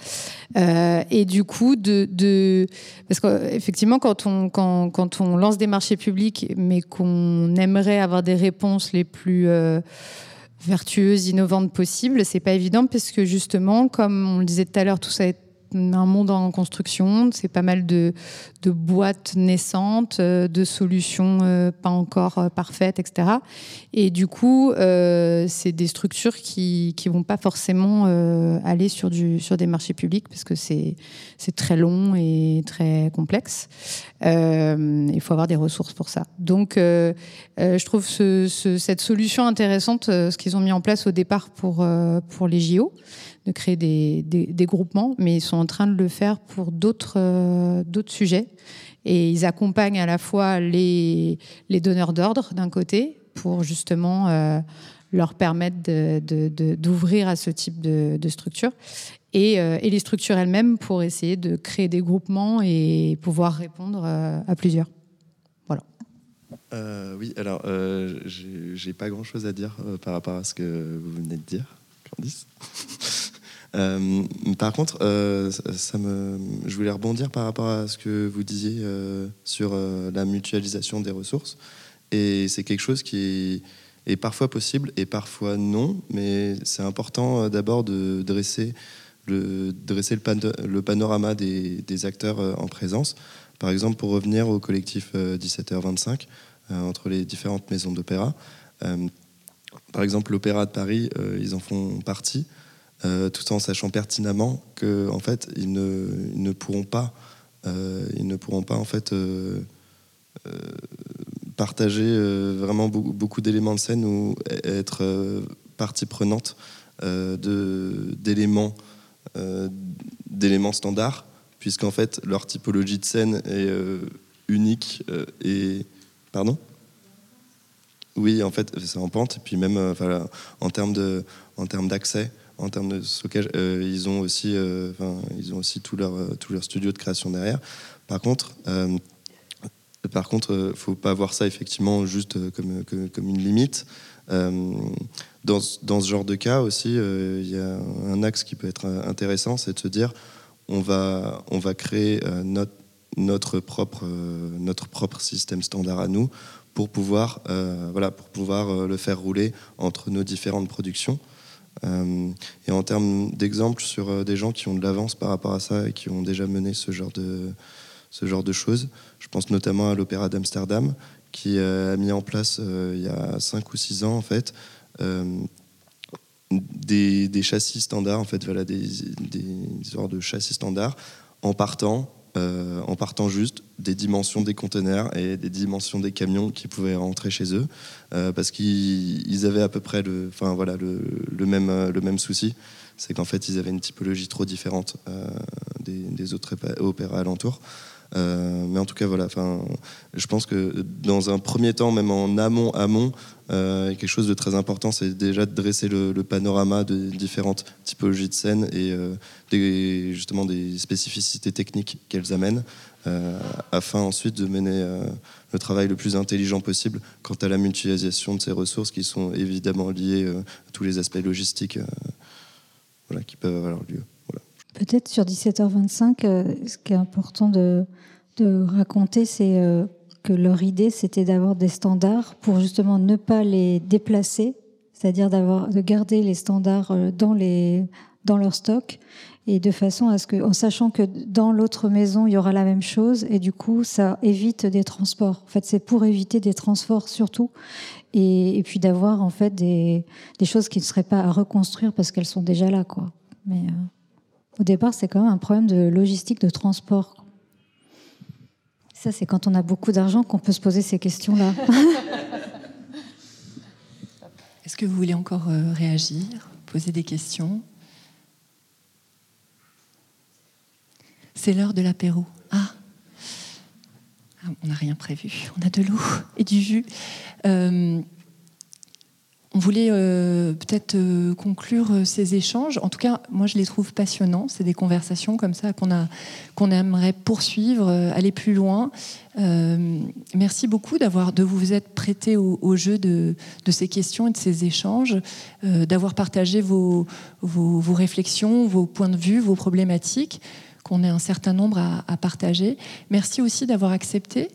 Euh, et du coup, de, parce qu'effectivement, quand, on lance des marchés publics, mais qu'on aimerait avoir des réponses les plus vertueuses, innovantes possibles, c'est pas évident parce que justement, comme on le disait tout à l'heure, tout ça est un monde en construction, c'est pas mal de, boîtes naissantes, euh, de solutions euh, pas encore euh, parfaites, etc. Et du coup, c'est des structures qui ne vont pas forcément aller sur, du, sur des marchés publics parce que c'est très long et très complexe. il faut avoir des ressources pour ça. Donc, je trouve cette solution intéressante, ce qu'ils ont mis en place au départ pour, pour les JO de créer des, groupements, mais ils sont en train de le faire pour d'autres euh, sujets. Et ils accompagnent à la fois les, donneurs d'ordre d'un côté pour justement euh, leur permettre d'ouvrir à ce type de, structure et, euh, et, les structures elles-mêmes pour essayer de créer des groupements et pouvoir répondre à plusieurs. Voilà. oui, alors j'ai pas grand chose à dire par rapport à ce que vous venez de dire, Candice. Euh, par contre, euh, ça me, je voulais rebondir par rapport à ce que vous disiez euh, sur la mutualisation des ressources. Et c'est quelque chose qui est, parfois possible et parfois non, mais c'est important d'abord de dresser le, dresser le, panorama des, des, acteurs en présence. Par exemple, pour revenir au collectif 17h25, entre les différentes maisons d'opéra. par exemple, l'Opéra de Paris, ils en font partie. Euh, tout en sachant pertinemment que en fait ils ne, ils ne pourront pas euh, ils ne pourront pas en fait euh, partager vraiment beaucoup, d'éléments de scène ou être partie prenante de d'éléments d'éléments standards puisqu'en fait leur typologie de scène est unique et pardon? Oui, en fait, c'est en pente. Et puis même en termes de, en termes d'accès, en termes de stockage. Euh, ils ont aussi, euh, ils ont aussi tout leur, euh, tout de création derrière. Par contre, par contre, faut pas voir ça effectivement juste comme, comme, une limite. Dans, dans, ce genre de cas aussi, il y a un axe qui peut être intéressant, c'est de se dire on va, on va créer notre, notre, propre, notre propre système standard à nous pour pouvoir, voilà, pour pouvoir le faire rouler entre nos différentes productions. Euh, et en termes d'exemples sur euh, des gens qui ont de l'avance par rapport à ça et qui ont déjà mené ce genre de, ce genre de choses, je pense notamment à l'Opéra d'Amsterdam, qui euh, a mis en place il y a 5 ou 6 ans en fait des, des, châssis standards, en fait, voilà, des, des, sortes de châssis standards en partant euh, en partant juste des dimensions des conteneurs et des dimensions des camions qui pouvaient rentrer chez eux, euh, parce qu'ils avaient à peu près le, même souci, c'est qu'en fait ils avaient une typologie trop différente euh, des, des, autres opéras alentours. Euh, mais en tout cas, voilà. Je pense que dans un premier temps, même en amont, amont, euh, quelque chose de très important, c'est déjà de dresser le, panorama de différentes typologies de scènes et euh, justement des spécificités techniques qu'elles amènent, afin ensuite de mener le travail le plus intelligent possible quant à la mutualisation de ces ressources qui sont évidemment liées à tous les aspects logistiques. voilà, qui peuvent avoir lieu. Peut-être sur 17h25, ce qui est important de, de raconter, c'est que leur idée, c'était d'avoir des standards pour justement ne pas les déplacer, c'est-à-dire d'avoir de garder les standards dans les dans leur stock et de façon à ce que, en sachant que dans l'autre maison il y aura la même chose et du coup ça évite des transports. En fait, c'est pour éviter des transports surtout et, puis d'avoir en fait des, des, choses qui ne seraient pas à reconstruire parce qu'elles sont déjà là, quoi. Mais euh, au départ, c'est quand même un problème de logistique de transport. Ça, c'est quand on a beaucoup d'argent qu'on peut se poser ces questions-là. Est-ce que vous voulez encore euh, réagir, poser des questions? C'est l'heure de l'apéro. Ah. ah On n'a rien prévu. On a de l'eau et du jus. Euh, on voulait euh, peut-être euh, conclure ces échanges. En tout cas, moi, je les trouve passionnants. C'est des conversations comme ça qu'on a, aimerait poursuivre, aller plus loin. merci beaucoup d'avoir, de vous être prêté au, jeu de, ces questions et de ces échanges, d'avoir partagé vos, vos, réflexions, vos points de vue, vos problématiques qu'on ait un certain nombre à, partager. Merci aussi d'avoir accepté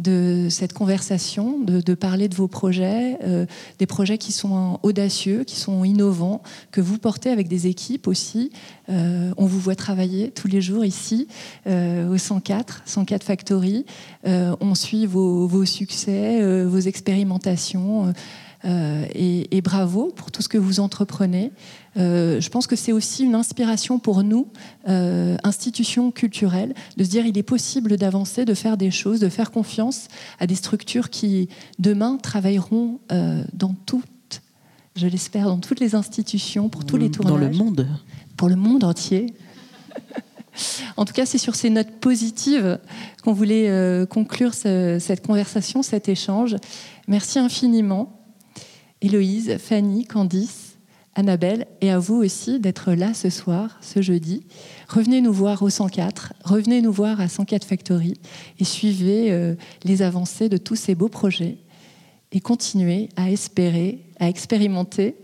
de cette conversation, de, parler de vos projets, euh, des projets qui sont audacieux, qui sont innovants, que vous portez avec des équipes aussi. Euh, on vous voit travailler tous les jours ici euh, au 104, 104 Factory. on suit vos, succès, vos expérimentations. Euh, et, bravo pour tout ce que vous entreprenez. Euh, je pense que c'est aussi une inspiration pour nous, euh, institutions culturelles, de se dire il est possible d'avancer, de faire des choses, de faire confiance à des structures qui demain travailleront dans toutes, je l'espère, dans toutes les institutions, pour tous les tournages. Dans le monde. Pour le monde entier. En tout cas, c'est sur ces notes positives qu'on voulait conclure cette conversation, cet échange. Merci infiniment. Héloïse, Fanny, Candice, Annabelle, et à vous aussi d'être là ce soir, ce jeudi. Revenez nous voir au 104, revenez nous voir à 104 Factory et suivez euh, les avancées de tous ces beaux projets et continuez à espérer, à expérimenter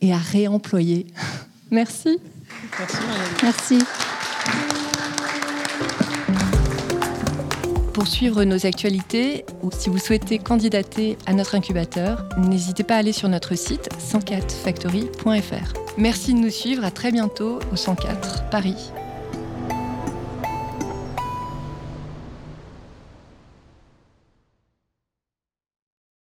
et à réemployer. Merci. Merci. Merci. Pour suivre nos actualités ou si vous souhaitez candidater à notre incubateur, n'hésitez pas à aller sur notre site 104factory.fr. Merci de nous suivre, à très bientôt au 104 Paris.